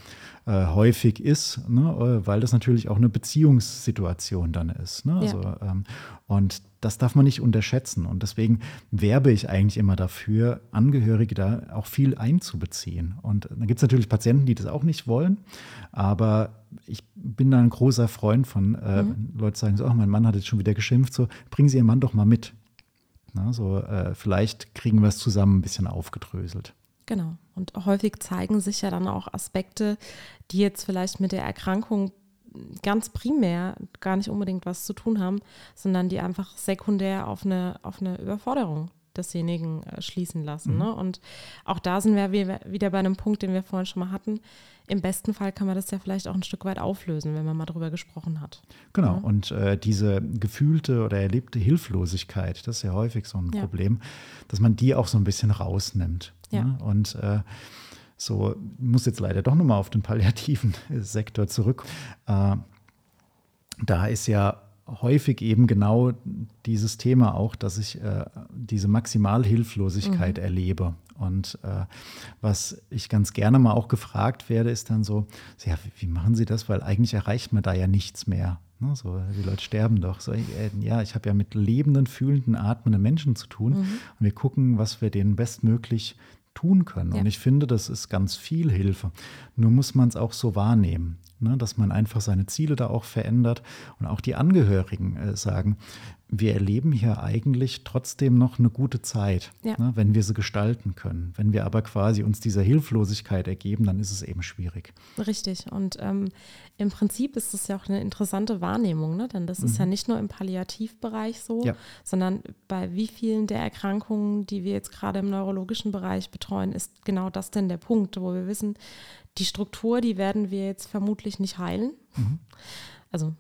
äh, häufig ist, ne? Äh, weil das natürlich auch eine Beziehungssituation dann ist. Ne? Also, ähm, und das darf man nicht unterschätzen. Und deswegen werbe ich eigentlich immer dafür, Angehörige da auch viel einzubeziehen. Und dann gibt es natürlich Patienten, die das auch nicht wollen. Aber ich bin da ein großer Freund von, äh, mhm. Leute sagen so, oh, mein Mann hat jetzt schon wieder geschimpft, so, bringen Sie Ihren Mann doch mal mit. Na, so, äh, vielleicht kriegen wir es zusammen ein bisschen aufgedröselt. Genau. Und häufig zeigen sich ja dann auch Aspekte, die jetzt vielleicht mit der Erkrankung ganz primär gar nicht unbedingt was zu tun haben, sondern die einfach sekundär auf eine, auf eine Überforderung desjenigen äh, schließen lassen. Mhm. Ne? Und auch da sind wir wieder bei einem Punkt, den wir vorhin schon mal hatten. Im besten Fall kann man das ja vielleicht auch ein Stück weit auflösen, wenn man mal drüber gesprochen hat. Genau, ja. und äh, diese gefühlte oder erlebte Hilflosigkeit, das ist ja häufig so ein ja. Problem, dass man die auch so ein bisschen rausnimmt. Ja. Ne? Und äh, so, muss jetzt leider doch nochmal auf den palliativen Sektor zurück. Äh, da ist ja häufig eben genau dieses Thema auch, dass ich äh, diese Maximalhilflosigkeit mhm. erlebe. Und äh, was ich ganz gerne mal auch gefragt werde, ist dann so, ja, wie, machen Sie das? Weil eigentlich erreicht man da ja nichts mehr. Ne? So, die Leute sterben doch. So, äh, ja, ich habe ja mit lebenden, fühlenden, atmenden Menschen zu tun. Mhm. Und wir gucken, was wir denen bestmöglich tun können. Ja. Und ich finde, das ist ganz viel Hilfe. Nur muss man es auch so wahrnehmen, ne? dass man einfach seine Ziele da auch verändert und auch die Angehörigen äh, sagen, wir erleben hier eigentlich trotzdem noch eine gute Zeit, ja. ne, wenn wir sie gestalten können. Wenn wir aber quasi uns dieser Hilflosigkeit ergeben, dann ist es eben schwierig. Richtig. Und ähm, im Prinzip ist es ja auch eine interessante Wahrnehmung, ne? denn das mhm. ist ja nicht nur im Palliativbereich so, ja. sondern bei wie vielen der Erkrankungen, die wir jetzt gerade im neurologischen Bereich betreuen, ist genau das denn der Punkt, wo wir wissen, die Struktur, die werden wir jetzt vermutlich nicht heilen. Mhm. Also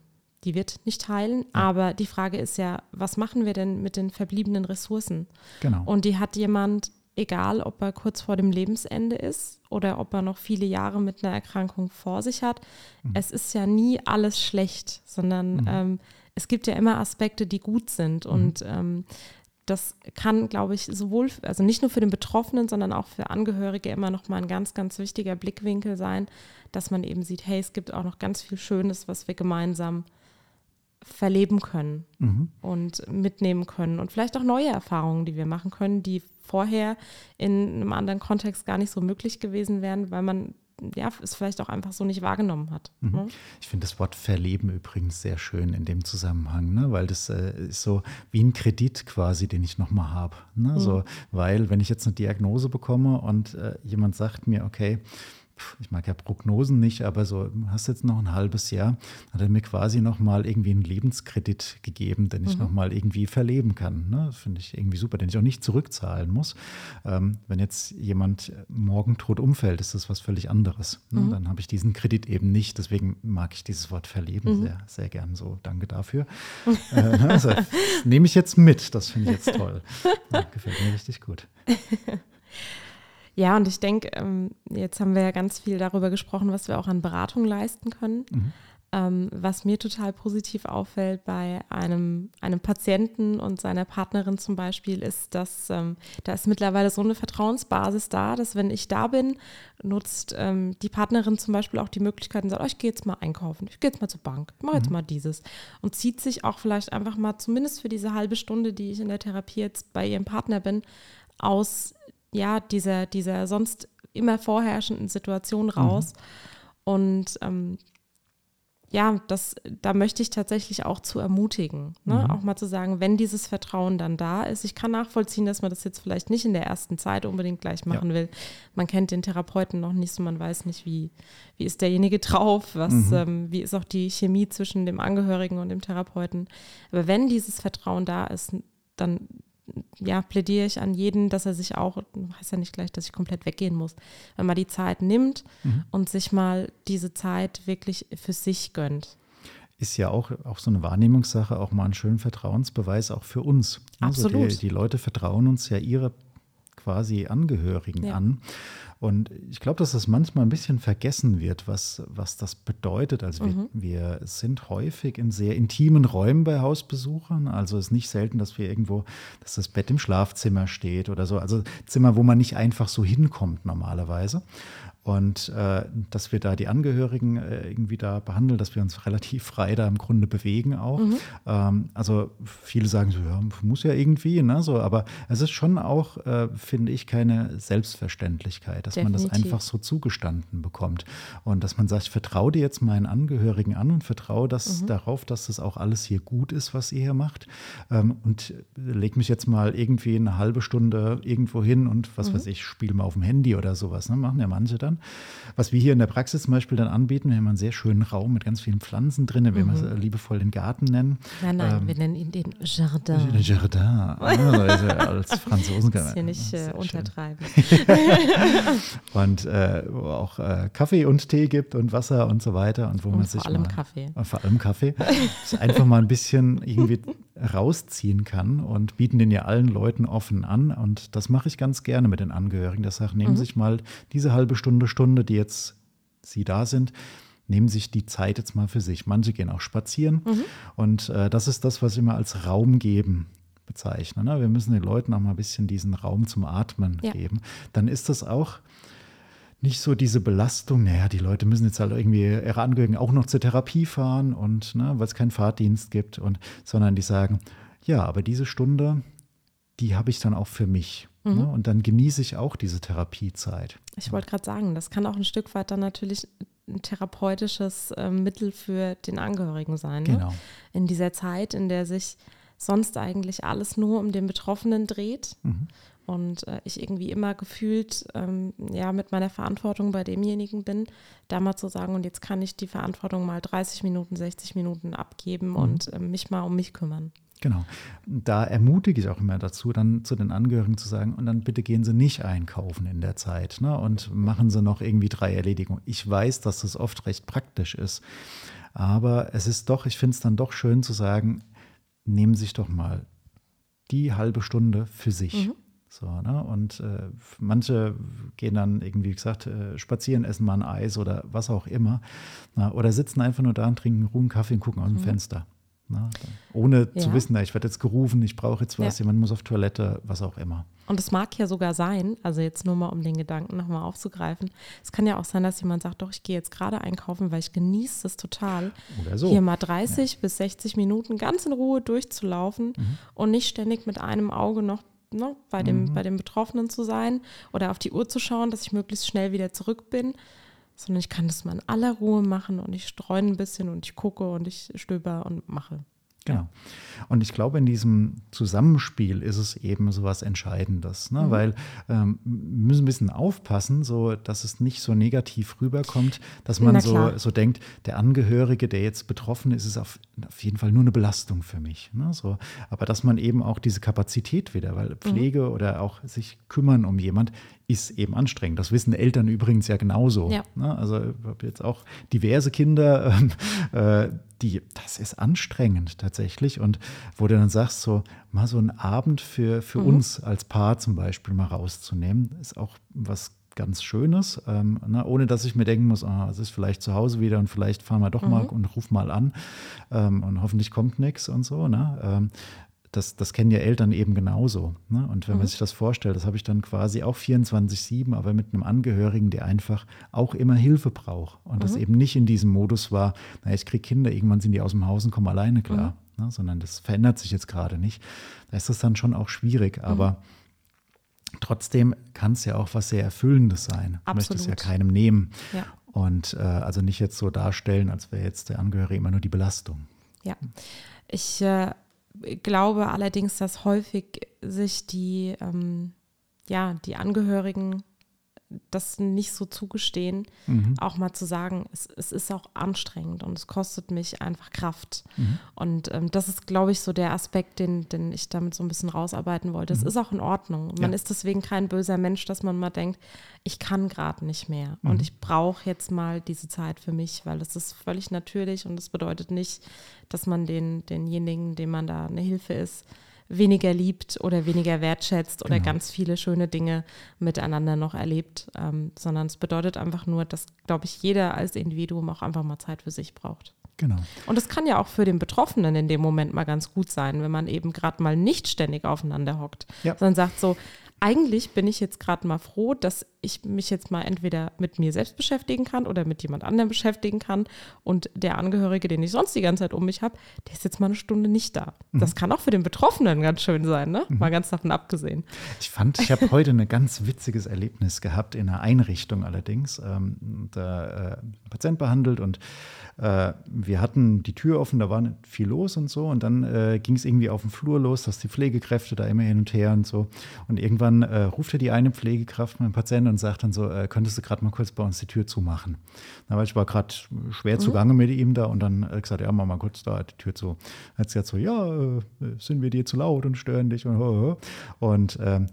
die wird nicht heilen. Ja. Aber die Frage ist ja, was machen wir denn mit den verbliebenen Ressourcen? Genau. Und die hat jemand, egal ob er kurz vor dem Lebensende ist oder ob er noch viele Jahre mit einer Erkrankung vor sich hat. Mhm. Es ist ja nie alles schlecht, sondern mhm. ähm, es gibt ja immer Aspekte, die gut sind. Mhm. Und ähm, das kann, glaube ich, sowohl, also nicht nur für den Betroffenen, sondern auch für Angehörige immer noch mal ein ganz, ganz wichtiger Blickwinkel sein, dass man eben sieht, hey, es gibt auch noch ganz viel Schönes, was wir gemeinsam verleben können mhm. und mitnehmen können und vielleicht auch neue Erfahrungen, die wir machen können, die vorher in einem anderen Kontext gar nicht so möglich gewesen wären, weil man ja, es vielleicht auch einfach so nicht wahrgenommen hat. Mhm. Ne? Ich finde das Wort Verleben übrigens sehr schön in dem Zusammenhang, ne? weil das äh, ist so wie ein Kredit quasi, den ich nochmal habe. Ne? Mhm. So, weil wenn ich jetzt eine Diagnose bekomme und äh, jemand sagt mir, okay, ich mag ja Prognosen nicht, aber so, hast jetzt noch ein halbes Jahr, hat er mir quasi nochmal irgendwie einen Lebenskredit gegeben, den ich mhm. nochmal irgendwie verleben kann. Ne? Finde ich irgendwie super, den ich auch nicht zurückzahlen muss. Ähm, wenn jetzt jemand morgen tot umfällt, ist das was völlig anderes. Ne? Mhm. Dann habe ich diesen Kredit eben nicht. Deswegen mag ich dieses Wort verleben mhm. sehr, sehr gern so. Danke dafür. äh, also, nehme ich jetzt mit. Das finde ich jetzt toll. Ja, gefällt mir richtig gut. Ja, und ich denke, ähm, jetzt haben wir ja ganz viel darüber gesprochen, was wir auch an Beratung leisten können. Mhm. Ähm, was mir total positiv auffällt bei einem, einem Patienten und seiner Partnerin zum Beispiel, ist, dass ähm, da ist mittlerweile so eine Vertrauensbasis da, dass wenn ich da bin, nutzt ähm, die Partnerin zum Beispiel auch die Möglichkeit und sagt, oh, ich gehe jetzt mal einkaufen, ich gehe jetzt mal zur Bank, ich mache jetzt mhm. mal dieses. Und zieht sich auch vielleicht einfach mal, zumindest für diese halbe Stunde, die ich in der Therapie jetzt bei ihrem Partner bin, aus ja, dieser, dieser sonst immer vorherrschenden Situation raus. Mhm. Und ähm, ja, das, da möchte ich tatsächlich auch zu ermutigen, ne? mhm. auch mal zu sagen, wenn dieses Vertrauen dann da ist, ich kann nachvollziehen, dass man das jetzt vielleicht nicht in der ersten Zeit unbedingt gleich machen ja. will. Man kennt den Therapeuten noch nicht so, man weiß nicht, wie, wie ist derjenige drauf, was, mhm. ähm, wie ist auch die Chemie zwischen dem Angehörigen und dem Therapeuten. Aber wenn dieses Vertrauen da ist, dann ja, plädiere ich an jeden, dass er sich auch, heißt ja nicht gleich, dass ich komplett weggehen muss, wenn man die Zeit nimmt mhm. und sich mal diese Zeit wirklich für sich gönnt. Ist ja auch, auch so eine Wahrnehmungssache, auch mal ein schöner Vertrauensbeweis auch für uns. Absolut. Also die, die Leute vertrauen uns ja ihre quasi Angehörigen ja. an. Und ich glaube, dass das manchmal ein bisschen vergessen wird, was, was das bedeutet. Also mhm. wir, wir, sind häufig in sehr intimen Räumen bei Hausbesuchern. Also es ist nicht selten, dass wir irgendwo, dass das Bett im Schlafzimmer steht oder so. Also Zimmer, wo man nicht einfach so hinkommt normalerweise. Und äh, dass wir da die Angehörigen äh, irgendwie da behandeln, dass wir uns relativ frei da im Grunde bewegen auch. Mhm. Ähm, also viele sagen so, ja, muss ja irgendwie, ne? So, aber es ist schon auch, äh, finde ich, keine Selbstverständlichkeit, dass Definitiv. man das einfach so zugestanden bekommt. Und dass man sagt, ich vertraue dir jetzt meinen Angehörigen an und vertraue das mhm. darauf, dass das auch alles hier gut ist, was ihr hier macht. Ähm, und leg mich jetzt mal irgendwie eine halbe Stunde irgendwo hin und was mhm. weiß ich, spiele mal auf dem Handy oder sowas. Ne? Machen ja manche dann. Was wir hier in der Praxis zum Beispiel dann anbieten, wir haben einen sehr schönen Raum mit ganz vielen Pflanzen drin, wir mhm. es liebevoll den Garten nennen. Nein, nein, ähm, wir nennen ihn den Jardin. Den Jardin, also als Franzosen kann man. hier nicht äh, untertreiben. und äh, wo auch äh, Kaffee und Tee gibt und Wasser und so weiter und wo und man sich vor allem mal, Kaffee. Vor allem Kaffee. einfach mal ein bisschen irgendwie rausziehen kann und bieten den ja allen Leuten offen an. Und das mache ich ganz gerne mit den Angehörigen. Das sagt, nehmen mhm. sich mal diese halbe Stunde, Stunde, die jetzt Sie da sind, nehmen sich die Zeit jetzt mal für sich. Manche gehen auch spazieren. Mhm. Und äh, das ist das, was ich immer als Raum geben bezeichne. Ne? Wir müssen den Leuten auch mal ein bisschen diesen Raum zum Atmen ja. geben. Dann ist das auch nicht so diese Belastung, naja, die Leute müssen jetzt halt irgendwie ihre Angehörigen auch noch zur Therapie fahren und ne, weil es keinen Fahrdienst gibt und sondern die sagen, ja, aber diese Stunde, die habe ich dann auch für mich. Mhm. Ne, und dann genieße ich auch diese Therapiezeit. Ich wollte gerade sagen, das kann auch ein Stück weit dann natürlich ein therapeutisches äh, Mittel für den Angehörigen sein. Ne? Genau. In dieser Zeit, in der sich sonst eigentlich alles nur um den Betroffenen dreht. Mhm und äh, ich irgendwie immer gefühlt ähm, ja mit meiner Verantwortung bei demjenigen bin, da mal zu sagen, und jetzt kann ich die Verantwortung mal 30 Minuten, 60 Minuten abgeben mhm. und äh, mich mal um mich kümmern. Genau. Da ermutige ich auch immer dazu, dann zu den Angehörigen zu sagen, und dann bitte gehen Sie nicht einkaufen in der Zeit ne, und machen Sie noch irgendwie drei Erledigungen. Ich weiß, dass das oft recht praktisch ist, aber es ist doch, ich finde es dann doch schön zu sagen, nehmen Sie sich doch mal die halbe Stunde für sich. Mhm. So, ne? Und äh, manche gehen dann irgendwie, wie gesagt, äh, spazieren, essen mal ein Eis oder was auch immer. Na, oder sitzen einfach nur da und trinken ruhen Kaffee und gucken aus dem mhm. Fenster. Na, ohne ja. zu wissen, ich werde jetzt gerufen, ich brauche jetzt was, ja. jemand muss auf Toilette, was auch immer. Und es mag ja sogar sein, also jetzt nur mal um den Gedanken nochmal aufzugreifen, es kann ja auch sein, dass jemand sagt, doch, ich gehe jetzt gerade einkaufen, weil ich genieße es total, so. hier mal 30 ja. bis 60 Minuten ganz in Ruhe durchzulaufen mhm. und nicht ständig mit einem Auge noch ne, bei, dem, mhm. bei dem Betroffenen zu sein oder auf die Uhr zu schauen, dass ich möglichst schnell wieder zurück bin, sondern ich kann das mal in aller Ruhe machen und ich streue ein bisschen und ich gucke und ich stöber und mache. Genau. Und ich glaube, in diesem Zusammenspiel ist es eben so was Entscheidendes, ne? Mhm. weil ähm, wir müssen ein bisschen aufpassen, so dass es nicht so negativ rüberkommt, dass man so, so denkt, der Angehörige, der jetzt betroffen ist, ist auf, auf jeden Fall nur eine Belastung für mich. Ne? So, aber dass man eben auch diese Kapazität wieder, weil Pflege mhm. oder auch sich kümmern um jemand ist eben anstrengend. Das wissen Eltern übrigens ja genauso. Ja. Ne? Also ich habe jetzt auch diverse Kinder, äh, die, das ist anstrengend tatsächlich. Und wo du dann sagst, so mal so einen Abend für, für mhm. uns als Paar zum Beispiel mal rauszunehmen, ist auch was ganz Schönes, ähm, na, ohne dass ich mir denken muss, ah, es ist vielleicht zu Hause wieder und vielleicht fahren wir doch mhm. mal und ruf mal an ähm, und hoffentlich kommt nichts und so. Ne? Ähm, das, das kennen ja Eltern eben genauso. Ne? Und wenn mhm. man sich das vorstellt, das habe ich dann quasi auch 24-7, aber mit einem Angehörigen, der einfach auch immer Hilfe braucht. Und mhm. das eben nicht in diesem Modus war, naja, ich kriege Kinder, irgendwann sind die aus dem Haus und kommen alleine klar. Mhm. Ne? Sondern das verändert sich jetzt gerade nicht. Da ist das dann schon auch schwierig, mhm. aber trotzdem kann es ja auch was sehr Erfüllendes sein. Du möchtest ja keinem nehmen. Ja. Und äh, also nicht jetzt so darstellen, als wäre jetzt der Angehörige immer nur die Belastung. Ja, ich äh, glaube allerdings, dass häufig sich die, ähm, ja, die Angehörigen das nicht so zugestehen, mhm. auch mal zu sagen, es, es, ist auch anstrengend und es kostet mich einfach Kraft. Mhm. Und ähm, das ist, glaube ich, so der Aspekt, den, den ich damit so ein bisschen rausarbeiten wollte. Es mhm. ist auch in Ordnung. Man ja. ist deswegen kein böser Mensch, dass man mal denkt, ich kann gerade nicht mehr und mhm. ich brauche jetzt mal diese Zeit für mich, weil es ist völlig natürlich und es bedeutet nicht, dass man den, denjenigen, dem man da eine Hilfe ist, weniger liebt oder weniger wertschätzt oder genau. ganz viele schöne Dinge miteinander noch erlebt, ähm, sondern es bedeutet einfach nur, dass, glaube ich, jeder als Individuum auch einfach mal Zeit für sich braucht. Genau. Und es kann ja auch für den Betroffenen in dem Moment mal ganz gut sein, wenn man eben gerade mal nicht ständig aufeinander hockt, ja. sondern sagt so, eigentlich bin ich jetzt gerade mal froh, dass ich mich jetzt mal entweder mit mir selbst beschäftigen kann oder mit jemand anderem beschäftigen kann. Und der Angehörige, den ich sonst die ganze Zeit um mich habe, der ist jetzt mal eine Stunde nicht da. Mhm. Das kann auch für den Betroffenen ganz schön sein, ne? Mhm. Mal ganz davon abgesehen. Ich fand, ich habe heute ein ganz witziges Erlebnis gehabt, in einer Einrichtung allerdings. Ähm, da äh, Patient behandelt und äh, wir hatten die Tür offen, da war nicht viel los und so. Und dann äh, ging es irgendwie auf dem Flur los, dass die Pflegekräfte da immer hin und her und so. Und irgendwann äh, rufte die eine Pflegekraft meinen Patienten und sagt dann so, äh, könntest du gerade mal kurz bei uns die Tür zumachen? Na, weil ich war gerade schwer mhm. zugange mit ihm da und dann äh, gesagt, ja, mach mal kurz da die Tür zu. Dann hat sie gesagt so, ja, äh, sind wir dir zu laut und stören dich und und ähm,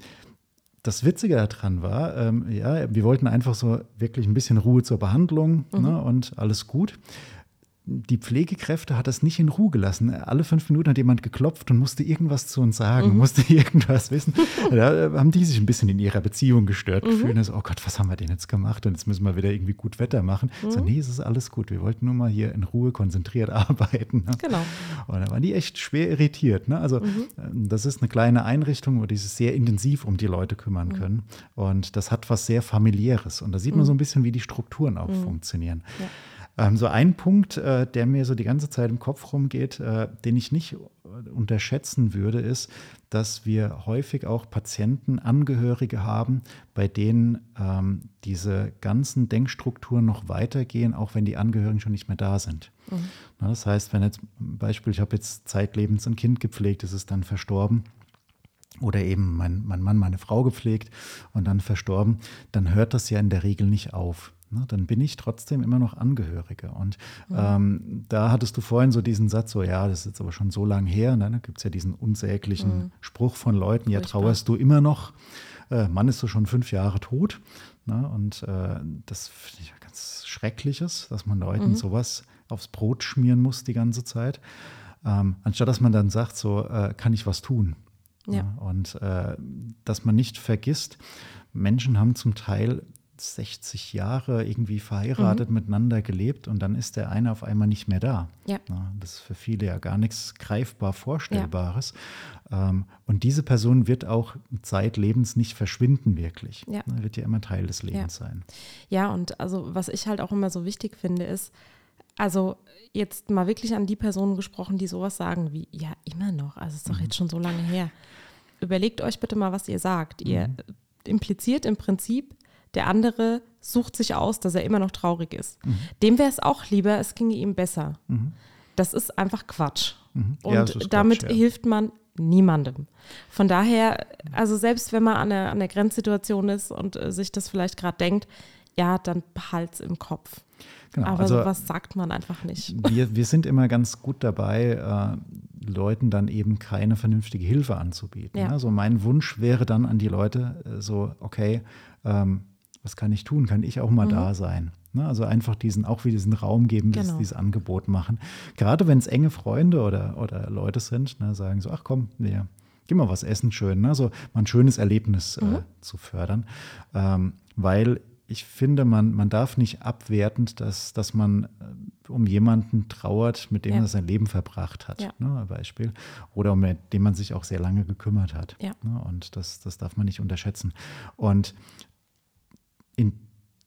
das Witzige daran war, ähm, ja, wir wollten einfach so wirklich ein bisschen Ruhe zur Behandlung mhm. ne, und alles gut die Pflegekräfte hat das nicht in Ruhe gelassen. Alle fünf Minuten hat jemand geklopft und musste irgendwas zu uns sagen, mhm. musste irgendwas wissen. Da haben die sich ein bisschen in ihrer Beziehung gestört mhm. gefühlt. So, oh Gott, was haben wir denn jetzt gemacht? Und jetzt müssen wir wieder irgendwie gut Wetter machen. Mhm. So, nee, es ist alles gut. Wir wollten nur mal hier in Ruhe konzentriert arbeiten. Ne? Genau. Und da waren die echt schwer irritiert. Ne? Also, mhm. ähm, das ist eine kleine Einrichtung, wo die sich sehr intensiv um die Leute kümmern mhm. können. Und das hat was sehr familiäres. Und da sieht man mhm. so ein bisschen, wie die Strukturen auch funktionieren. Ja. Ähm, so ein Punkt, äh, der mir so die ganze Zeit im Kopf rumgeht, äh, den ich nicht unterschätzen würde, ist, dass wir häufig auch Patienten, Angehörige haben, bei denen ähm, diese ganzen Denkstrukturen noch weitergehen, auch wenn die Angehörigen schon nicht mehr da sind. Mhm. Na, das heißt, wenn jetzt Beispiel, ich habe jetzt zeitlebens ein Kind gepflegt, ist es dann verstorben oder eben mein, mein Mann, meine Frau gepflegt und dann verstorben, dann hört das ja in der Regel nicht auf. Ne, dann bin ich trotzdem immer noch Angehöriger. Und mhm. ähm, da hattest du vorhin so diesen Satz, so ja, das ist jetzt aber schon so lange her. Ne? Da gibt es ja diesen unsäglichen mhm. Spruch von Leuten, ja, trauerst du immer noch. Äh, Mann ist so schon fünf Jahre tot. Ne? Und äh, das finde ich ganz Schreckliches, dass man Leuten mhm. sowas aufs Brot schmieren muss die ganze Zeit. Ähm, anstatt dass man dann sagt, so äh, kann ich was tun. Ja. Ne? Und äh, dass man nicht vergisst, Menschen haben zum Teil 60 Jahre irgendwie verheiratet, mhm. miteinander gelebt und dann ist der eine auf einmal nicht mehr da. Ja. das ist für viele ja gar nichts greifbar Vorstellbares. Ja. Ähm, und diese Person wird auch zeitlebens nicht verschwinden, wirklich. Ja. Wird ja immer Teil des Lebens sein. Ja, und also was ich halt auch immer so wichtig finde, ist, also jetzt mal wirklich an die Personen gesprochen, die sowas sagen wie, ja, immer noch, also es ist doch mhm. jetzt schon so lange her. Überlegt euch bitte mal, was ihr sagt. Ihr mhm. impliziert im Prinzip, der andere sucht sich aus, dass er immer noch traurig ist. Mhm. Dem wäre es auch lieber, es ginge ihm besser. Mhm. Das ist einfach Quatsch. Mhm. Ja, Und damit Quatsch, ja. hilft man niemandem. Von daher, also selbst wenn man an der, an der Grenzsituation ist und äh, sich das vielleicht gerade denkt, ja, dann behalt's im Kopf. Genau, Aber also, sowas sagt man einfach nicht. Wir, wir sind immer ganz gut dabei, äh, Leuten dann eben keine vernünftige Hilfe anzubieten. Ja. Also mein Wunsch wäre dann an die Leute äh, so, okay, ähm, was kann ich tun? Kann ich auch mal mhm. da sein? Ne? Also einfach diesen, auch wieder diesen Raum geben, dieses, genau. dieses Angebot machen. Gerade wenn es enge Freunde oder, oder Leute sind, ne, sagen so, ach komm, wir geh mal was essen schön, ne? so mal ein schönes Erlebnis äh, mhm. äh, zu fördern. Ähm, weil ich finde, man, man darf nicht abwertend, dass, dass man äh, um jemanden trauert, mit dem ja. er sein Leben verbracht hat, ja. ne, Beispiel. Oder um den man sich auch sehr lange gekümmert hat. Ja. Ne, und das, das darf man nicht unterschätzen. Und in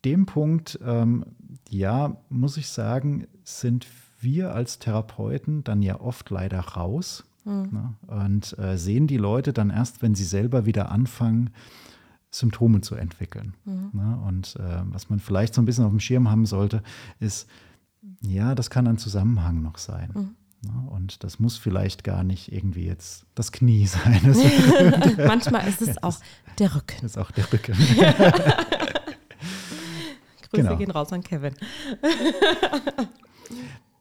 dem Punkt, ähm, ja, muss ich sagen, sind wir als Therapeuten dann ja oft leider raus mhm. ne, und äh, sehen die Leute dann erst, wenn sie selber wieder anfangen, Symptome zu entwickeln. Mhm. Ne? Und äh, was man vielleicht so ein bisschen auf dem Schirm haben sollte, ist, ja, das kann ein Zusammenhang noch sein. Mhm. Ne? Und das muss vielleicht gar nicht irgendwie jetzt das Knie sein. Manchmal ist es auch der Rücken. Ist auch der Rücken. Grüße genau. gehen raus an Kevin.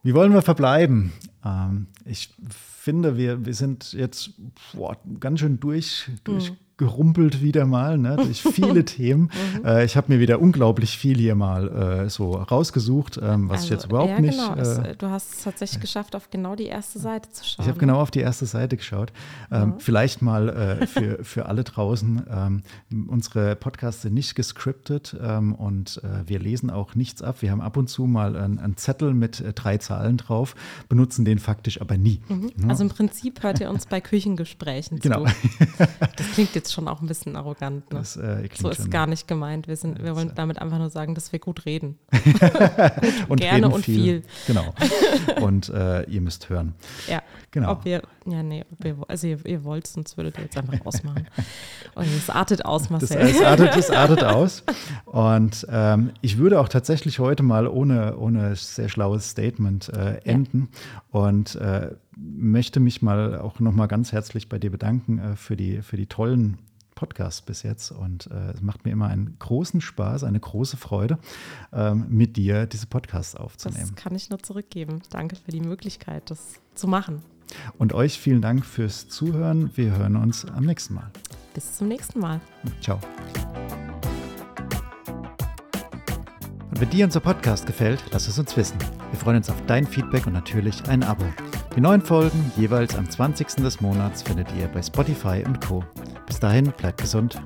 Wie wollen wir verbleiben? Ähm, ich finde, wir, wir sind jetzt boah, ganz schön durch, durch mhm gerumpelt wieder mal, ne, durch viele Themen. Mhm. Äh, ich habe mir wieder unglaublich viel hier mal äh, so rausgesucht, ähm, was also, ich jetzt überhaupt ja, nicht. Genau. Äh, du hast es tatsächlich geschafft, auf genau die erste Seite zu schauen. Ich habe genau auf die erste Seite geschaut. Ähm, mhm. Vielleicht mal äh, für, für alle draußen. Ähm, unsere Podcasts sind nicht gescriptet ähm, und äh, wir lesen auch nichts ab. Wir haben ab und zu mal einen Zettel mit äh, drei Zahlen drauf, benutzen den faktisch aber nie. Mhm. Ja. Also im Prinzip hört ihr uns bei Küchengesprächen genau. zu. Das klingt jetzt schon auch ein bisschen arrogant. Ne? Das, äh, so ist gar nicht gemeint. Wir, sind, wir wollen damit einfach nur sagen, dass wir gut reden. gut, und gerne reden und viel. viel. Genau. Und äh, ihr müsst hören. Ja. Genau. Ob wir, ja, nee, ob wir, also ihr, ihr wollt, sonst würdet ihr jetzt einfach ausmachen. Und es artet aus, Marcel. Das, es, artet, es artet aus. Und ähm, ich würde auch tatsächlich heute mal ohne, ohne sehr schlaues Statement äh, enden. Ja. Und äh, möchte mich mal auch nochmal ganz herzlich bei dir bedanken äh, für, die, für die tollen Podcasts bis jetzt. Und äh, es macht mir immer einen großen Spaß, eine große Freude, ähm, mit dir diese Podcasts aufzunehmen. Das kann ich nur zurückgeben. Danke für die Möglichkeit, das zu machen. Und euch vielen Dank fürs Zuhören. Wir hören uns am nächsten Mal. Bis zum nächsten Mal. Ciao. Wenn dir unser Podcast gefällt, lass es uns wissen. Wir freuen uns auf dein Feedback und natürlich ein Abo. Die neuen Folgen jeweils am 20. des Monats findet ihr bei Spotify und Co. Bis dahin, bleibt gesund.